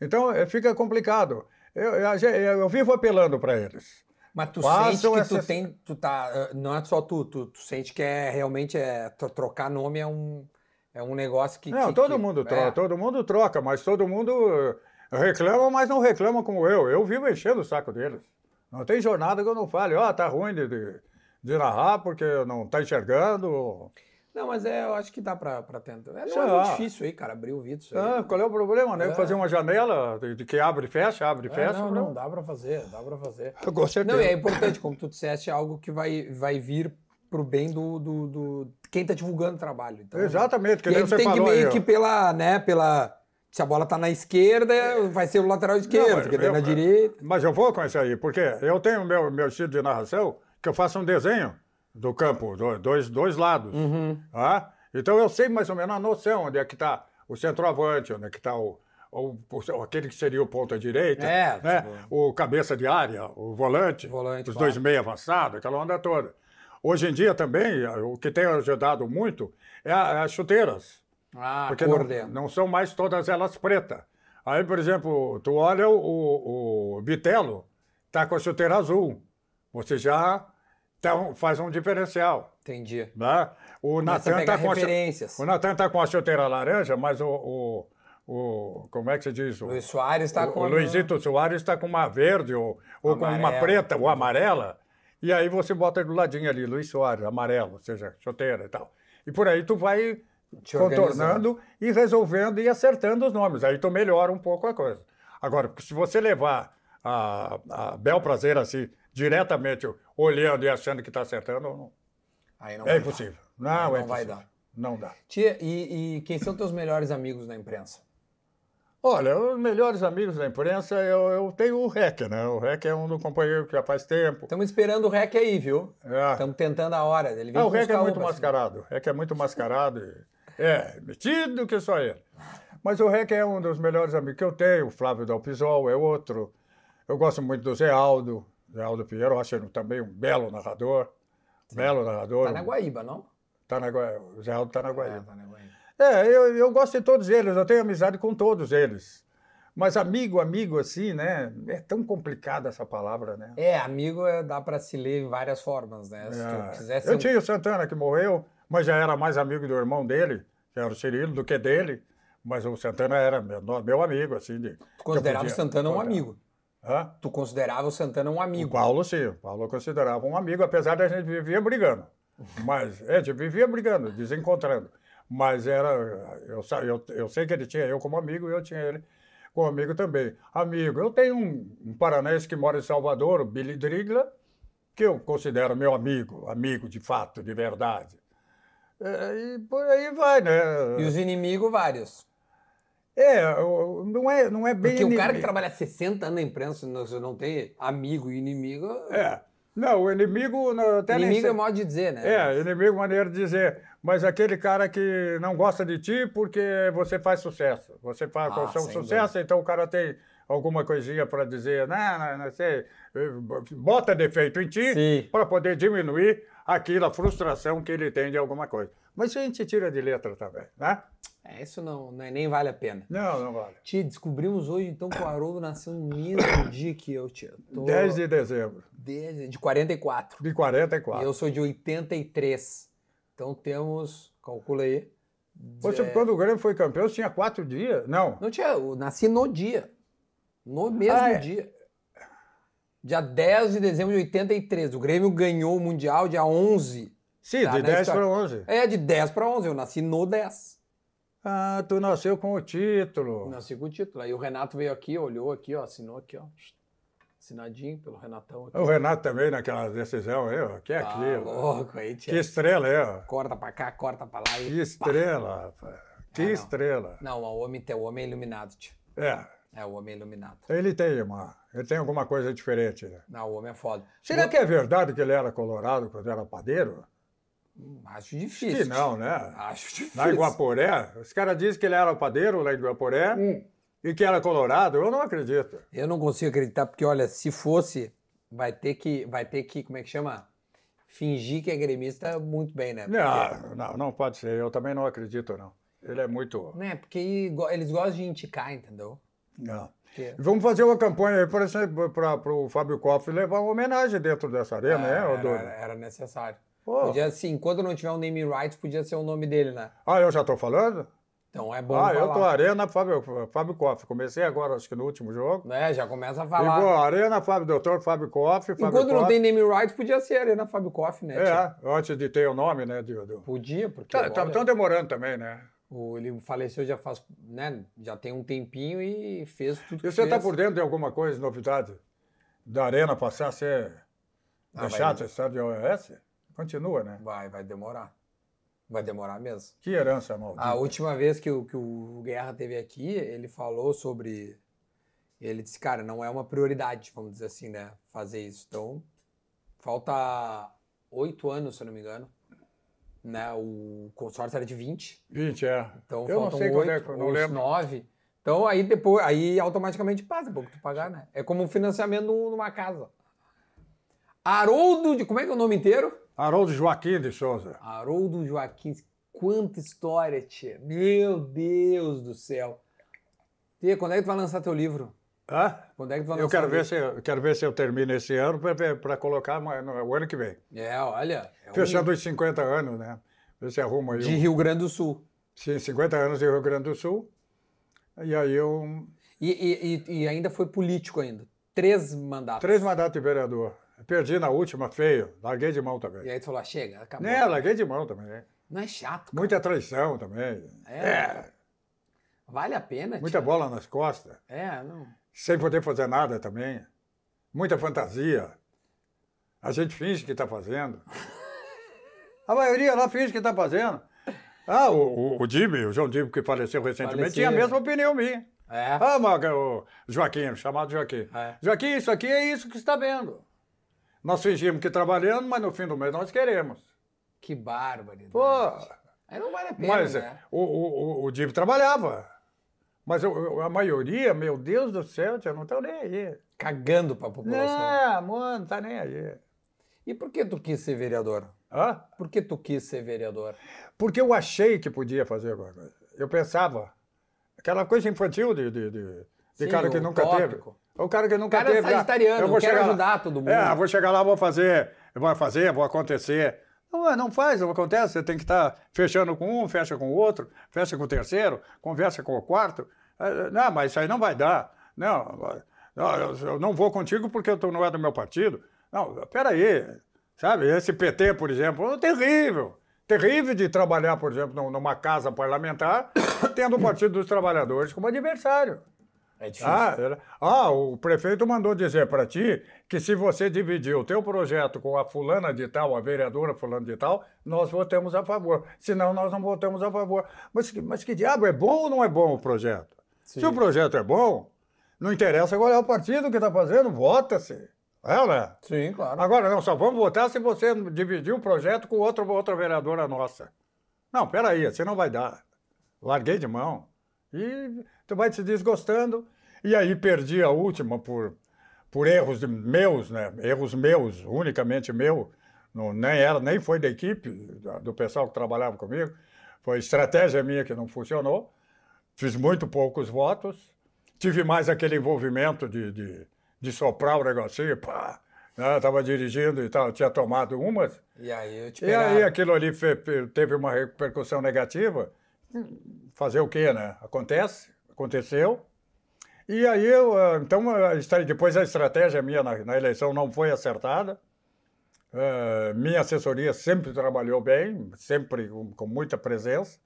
Então é, fica complicado. Eu, eu, eu vivo apelando para eles. Mas tu Façam sente que essa... tu tem, tu tá, eh, não é só tu, tu, tu sente que é realmente é trocar nome é um é um negócio que não que, todo que, mundo troca, é. todo mundo troca, mas todo mundo reclama, mas não reclama como eu. Eu vivo enchendo o saco deles. Não tem jornada que eu não fale, ó, oh, tá ruim de, de, de narrar porque não tá enxergando. Não, mas é, eu acho que dá pra, pra tentar. É, não é muito difícil aí, cara, abrir o vidro. Ah, qual é o problema, né? É. Fazer uma janela de, que abre e fecha, abre e é, fecha. Não, não, dá pra fazer, dá pra fazer. Com certeza. Não, e é importante, como tu disseste, é algo que vai, vai vir pro bem do, do, do quem tá divulgando o trabalho. Então, Exatamente, que e aí você tem falou que meio aí, que pela, né, pela... Se a bola tá na esquerda, vai ser o lateral esquerdo, porque tá na direita. Mas eu vou com isso aí, porque eu tenho meu, meu estilo de narração, que eu faço um desenho do campo, dois, dois lados. Uhum. Tá? Então eu sei mais ou menos a noção onde é que está o centroavante, onde é que está o, o, aquele que seria o ponta direita, é, né? Tipo... o cabeça de área, o volante, volante os dois meio avançados, aquela onda toda. Hoje em dia também, o que tem ajudado muito é, as chuteiras. Ah, porque não, não, são mais todas elas pretas. Aí, por exemplo, tu olha o, o, o Bitelo, tá com a chuteira azul. Você já então, faz um diferencial. Entendi. Né? O Natan tá com a, o Natan tá com a chuteira laranja, mas o, o, o como é que se diz? O Luiz Soares está com o Luizito Soares está com uma verde ou, ou com uma preta ou amarela. E aí você bota do ladinho ali, Luiz Soares, amarelo, ou seja, chuteira e tal. E por aí tu vai Te contornando e resolvendo e acertando os nomes. Aí tu melhora um pouco a coisa. Agora, se você levar a, a bel prazer assim, diretamente olhando e achando que está acertando, não. não é impossível. Não, Aí não é vai dar. Não dá. Tia, e, e, quem são teus melhores amigos na imprensa? Olha, os melhores amigos da imprensa, eu, eu tenho o REC, né? O REC é um do companheiro que já faz tempo. Estamos esperando o REC aí, viu? Estamos é. tentando a hora. Ele ah, o REC é muito mascarado. O REC é muito mascarado. E, é, metido que só ele. Mas o REC é um dos melhores amigos que eu tenho. O Flávio Dalpisol é outro. Eu gosto muito do Zé Aldo. Zé Aldo Pinheiro, acho também um belo narrador. Sim. Belo narrador. Está na Guaíba, não? Está na Guaíba. O Zé Aldo está na Guaíba. É, tá na Guaíba. É, eu, eu gosto de todos eles, eu tenho amizade com todos eles. Mas amigo, amigo assim, né? É tão complicada essa palavra, né? É, amigo é, dá para se ler em várias formas, né? Se é. tu quisesse... Eu tinha o Santana que morreu, mas já era mais amigo do irmão dele, que era o Cirilo, do que dele. Mas o Santana era meu, meu amigo, assim. De, tu considerava o Santana um amigo? Hã? Tu considerava o Santana um amigo? O Paulo, sim. O Paulo considerava um amigo, apesar de a gente vivia brigando. Mas, é, a gente vivia brigando, desencontrando. Mas era. Eu, eu, eu sei que ele tinha eu como amigo e eu tinha ele como amigo também. Amigo, eu tenho um, um paranaense que mora em Salvador, o Billy Drigla, que eu considero meu amigo, amigo de fato, de verdade. É, e por aí vai, né? E os inimigos, vários. É, não é, não é bem. Porque o cara que trabalha 60 anos na imprensa, você não tem amigo e inimigo. É. Não, o inimigo. Até inimigo é modo de dizer, né? É, inimigo é maneira de dizer. Mas aquele cara que não gosta de ti porque você faz sucesso. Você faz ah, um sucesso, dúvida. então o cara tem alguma coisinha para dizer, não, não, não sei, bota defeito em ti para poder diminuir aquilo, a frustração que ele tem de alguma coisa. Mas a gente tira de letra também, né? É, isso não, não é, nem vale a pena. Não, não vale. Tia, descobrimos hoje então que o Haroldo nasceu no mesmo dia que eu, tia. Tô... 10 de dezembro. De, de 44. De 44. E eu sou de 83. Então temos, calcula aí. Você, é... quando o Grêmio foi campeão, tinha quatro dias? Não. Não tinha, eu nasci no dia. No mesmo ah, é. dia. Dia 10 de dezembro de 83. O Grêmio ganhou o Mundial dia 11. Sim, tá, de 10 para 11. É, de 10 para 11. Eu nasci no 10. Ah, tu nasceu com o título. Nasci com o título. Aí o Renato veio aqui, olhou aqui, ó, assinou aqui, ó. Assinadinho pelo Renatão. Aqui. O Renato também naquela decisão aí, ó. Que é ah, aquilo. louco aí, tia. Que estrela é, ó. Corta pra cá, corta pra lá. E que estrela, rapaz. Que ah, estrela. Não, o homem, o homem é iluminado, tio. É. É, o homem é iluminado. Ele tem uma. Ele tem alguma coisa diferente, né? Não, o homem é foda. Será que é verdade que ele era colorado quando era padeiro? Acho difícil. Acho que não, né? Acho difícil. Na Iguaporé, os caras dizem que ele era padeiro lá em Iguaporé hum. e que era colorado. Eu não acredito. Eu não consigo acreditar, porque, olha, se fosse, vai ter que, vai ter que, como é que chama? Fingir que é gremista muito bem, né? Porque... Não, não, não pode ser. Eu também não acredito, não. Ele é muito. Né? Porque eles gostam de indicar, entendeu? Não. Que- Vamos fazer uma campanha aí para o Fábio Koff levar uma homenagem dentro dessa arena, né, era, Odoro? era, era necessário. Pô. Podia, assim, enquanto não tiver um name rights, podia ser o nome dele, né? Ah, eu já estou falando? Então é bom Ah, eu falar. tô Arena Fábio, Fábio Koff. Comecei agora, acho que no último jogo. Né, já começa a E falar. vou Arena Fábio Doutor, Fábio Koff, Fábio Enquanto não Koff. tem name rights, podia ser Arena Fábio Koff, né? É, antes de ter o nome, né, do... Podia, porque Tá, tá, olha, tão demorando também, né? O- ele faleceu já faz, né? Já tem um tempinho e fez tudo E você fez. tá por dentro de alguma coisa, novidade? Da Arena passar a ser Ah, deixado estádio OS? Continua, né? Vai, vai demorar. Vai demorar mesmo. Que herança maldita. A última vez que o, que o Guerra teve aqui, ele falou sobre. Ele disse, cara, não é uma prioridade, vamos dizer assim, né? Fazer isso. Então, falta oito anos, se eu não me engano. Né? O consórcio era de 20. 20, é. Então eu não faltam sei quando é oito que eu não lembro. nove. Então aí depois, aí automaticamente passa, depois que tu pagar, né? É como um financiamento num- numa casa. Haroldo, de, como é que é o nome inteiro? Haroldo Joaquim de Souza. Haroldo Joaquim, quanta história, tia. Meu Deus do céu. Tia, quando é que tu vai lançar teu livro? Hã? Quando é que tu vai Eu quero ver, se, eu quero ver se eu termino esse ano para colocar mais no o ano que vem. É, olha. É um Fechando os 50 anos, né? Ver se arruma aí. de um- Rio Grande do Sul. Sim, 50 anos de Rio Grande do Sul. E aí eu. E, e- e- e ainda foi político ainda. Três mandatos. Três mandatos de vereador. Perdi na última, feio. Larguei de mão E também. aí tu falou, ah, chega, acabou. Né, larguei de mão também. Não é chato. Muita traição também. É. Vale a pena, Muita tia. bola nas costas. É, não. Sem poder fazer nada também. Muita fantasia. A gente finge que está fazendo. A maioria lá finge que está fazendo. Ah, o, o, o Dibe, o João Dibe, que faleceu recentemente, Faleceu. tinha a mesma opinião minha. É. Ah, Maga, o Joaquim, chamado Joaquim. É. Joaquim, isso aqui é isso que está vendo. Nós fingimos que trabalhamos, mas no fim do mês nós queremos. Que barbaridade. Pô, Aí não vale a pena, mas né? o, o, o, o Dibe trabalhava. Mas o- o- a maioria, meu Deus do céu, tia, não estão nem aí. Cagando pra população. Não, mano, não tá nem aí. E por que tu quis ser vereador? Hã? Por que tu quis ser vereador? Porque eu achei que podia fazer alguma coisa. Eu pensava. Aquela coisa infantil de, de, de, de Sim, cara que nunca teve. utópico. O cara que nunca cara é teve. ah, sagitariano, eu vou chegar lá- ajudar todo mundo. É, eu vou chegar lá, vou fazer, vou fazer, vou acontecer. Não, mas não faz, não acontece. Você tem que estar fechando com um, fecha com o outro, fecha com o terceiro, conversa com o quarto. Eh, Não, mas isso aí não vai dar. Não, eu- não vou contigo porque tu não é do meu partido. Não, peraí. Sabe, esse PT, por exemplo, é terrível. Terrível de trabalhar, por exemplo, num- numa casa parlamentar, tendo o Partido dos Trabalhadores como adversário. É difícil. Ah, era- ah, o prefeito mandou dizer para ti que se você dividir o teu projeto com a fulana de tal, a vereadora fulana de tal, nós votamos a favor. Senão, nós não votamos a favor. Mas, que- mas que diabo, é bom ou não é bom o projeto? Se o projeto é bom, não interessa qual é o partido que está fazendo, vota-se. É, né? Sim, claro. Agora, não, só vamos votar se você dividir o projeto com outra, outra vereadora nossa. Não, peraí, assim não vai dar. Larguei de mão. E tu vai se desgostando. E aí perdi a última por, por erros meus, né? Erros meus, unicamente meu. Não, nem, era, nem foi da equipe, do pessoal que trabalhava comigo. Foi estratégia minha que não funcionou. Fiz muito poucos votos. Tive mais aquele envolvimento de, de, de soprar o negocinho, pá. Né? Estava dirigindo e tal, tinha tomado umas. E aí E aí aquilo ali teve uma repercussão negativa. Fazer o quê, né? Acontece, aconteceu. E aí eu, ah, então, a estra- depois a estratégia minha na, na eleição não foi acertada. Ah, minha assessoria sempre trabalhou bem, sempre com, com muita presença.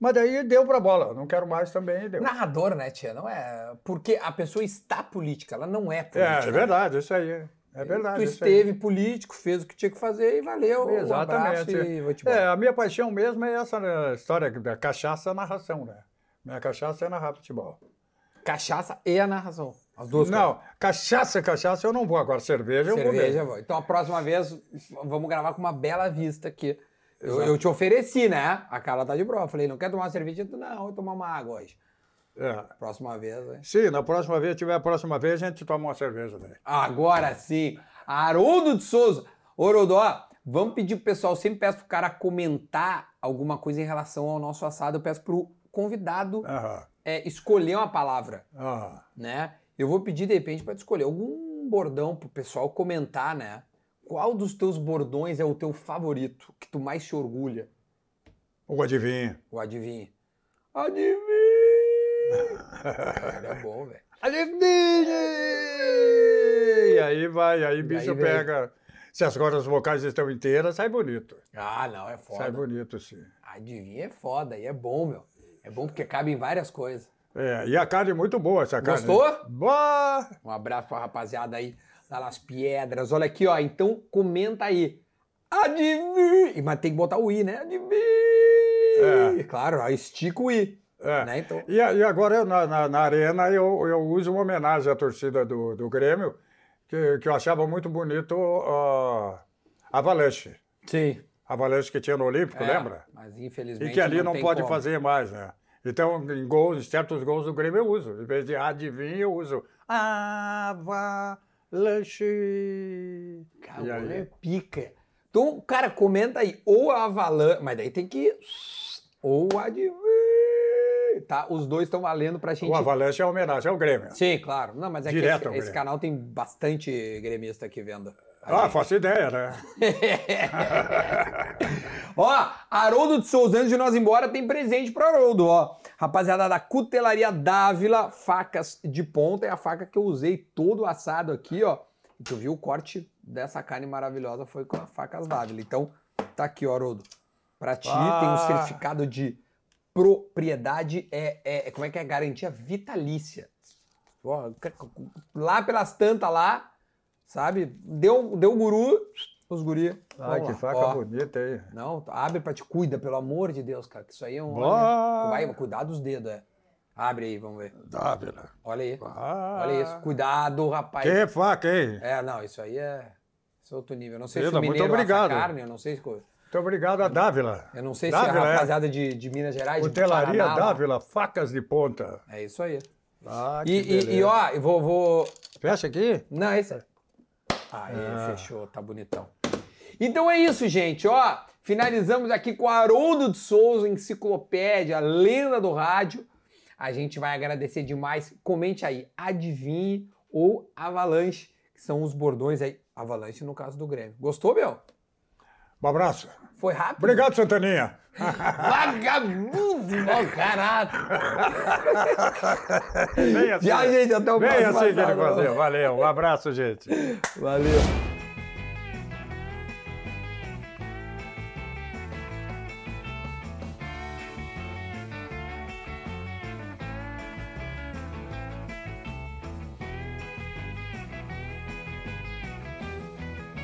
Mas daí deu pra bola, não quero mais também, deu. Narrador, né, tia? Não é. Porque a pessoa está política, ela não é É, política. é verdade, isso aí. É verdade. Tu esteve político, fez o que tinha que fazer e valeu. Um abraço e vou te É, a minha paixão mesmo é essa né, história da cachaça narração, né? Minha cachaça é narrar futebol. Cachaça e a narração. As duas Não, cachaça, cachaça eu não vou. Agora cerveja eu coisas. vou Cerveja, vou. Então a próxima vez vamos gravar com uma bela vista aqui. Eu, eu te ofereci, né? A Carla tá de prova. Eu Falei, não quer tomar uma cerveja? Tu, Não, vou tomar uma água hoje. É. Próxima vez, hein? Sim, na próxima vez, tiver a próxima vez, a gente toma uma cerveja daí. Agora sim. Haroldo de Souza. Orodó, vamos pedir pro pessoal, sempre peço pro cara comentar alguma coisa em relação ao nosso assado. Eu peço pro convidado é, escolher uma palavra, né? Eu vou pedir, de repente, para escolher algum bordão pro pessoal comentar, né? Qual dos teus bordões é o teu favorito, que tu mais se orgulha? O adivinho. O adivinha. Adivinha! Cara, é bom, velho. Adivinhe! E aí vai, aí o bicho aí pega. Se as cordas vocais estão inteiras, sai bonito. Ah, não, é foda. Sai bonito, sim. Adivinha é foda e é bom, meu. É bom porque cabe em várias coisas. É, e a carne é muito boa, essa carne. Gostou? Boa! Um abraço pra rapaziada aí lá nas pedras. Olha aqui, ó. Então comenta aí. Adivinha! Mas tem que botar o i, né? Adivinha! É. Claro, ó, estica o i. É. Né? Então, E, a- e agora na, na- na arena eu, eu uso uma homenagem à torcida do, do Grêmio, que, que eu achava muito bonito a Avalanche. sim. Avalanche que tinha no Olímpico, lembra? Mas infelizmente. E que ali não, tem pode como. fazer mais, né? Então, em gols, em certos gols do Grêmio eu uso. Em vez de adivinha, eu uso Avalanche. Cara, é pica. Então, cara, comenta aí. Ou Avalanche. Mas daí tem que. Ou adivinha. Tá? Os dois estão valendo pra gente. O Avalanche é homenagem ao Grêmio. Sim, claro. Não, mas é Direto que esse, esse canal tem bastante gremista aqui vendo. Ah, faço ideia, né? ó, Haroldo de Souza, antes de nós ir embora, tem presente pro Haroldo, ó. Rapaziada da Cutelaria Dávila, facas de ponta, é a faca que eu usei todo assado aqui, ó. E tu viu o corte dessa carne maravilhosa foi com a facas Dávila. Então, tá aqui, ó, Haroldo. Pra ti, Ah. tem um certificado de propriedade, é, é, é- como é que é? Garantia vitalícia. Ó, lá pelas tantas lá, sabe? Deu, deu guru, os guri. Ai, vamos que lá. faca Ó, bonita aí. Não, abre pra te cuida, pelo amor de Deus, cara. Que isso aí é um. Boa. Vai, cuidar dos dedos, é. Abre aí, vamos ver. Dávila. Olha aí. Ah. Olha isso. Cuidado, rapaz. Que faca, hein? É, não, isso aí é. Isso é outro nível. Eu não sei Querida, se o muito mineiro assa obrigado. carne, eu não sei se. Muito obrigado a Dávila. Eu não sei Dávila, se a é. rapaziada de, de Minas Gerais. de Cutelaria Paraná, lá. Dávila, facas de ponta. É isso aí. Ah, E, que e, e, beleza. ó, eu vou. vou... Fecha aqui. Não, esse é. Aí, Ah. fechou, tá bonitão. Então é isso, gente, ó. Finalizamos aqui com Haroldo de Souza, enciclopédia, lenda do rádio. A gente vai agradecer demais. Comente aí, adivinhe ou avalanche, que são os bordões aí. Avalanche no caso do Grêmio. Gostou, meu? Um abraço. Foi rápido? Obrigado, Santaninha. Vagabundo, mau caráter. Vem assim. Tchau, gente, até o próximo assim que ele fazia. Valeu. Um abraço, gente. Valeu.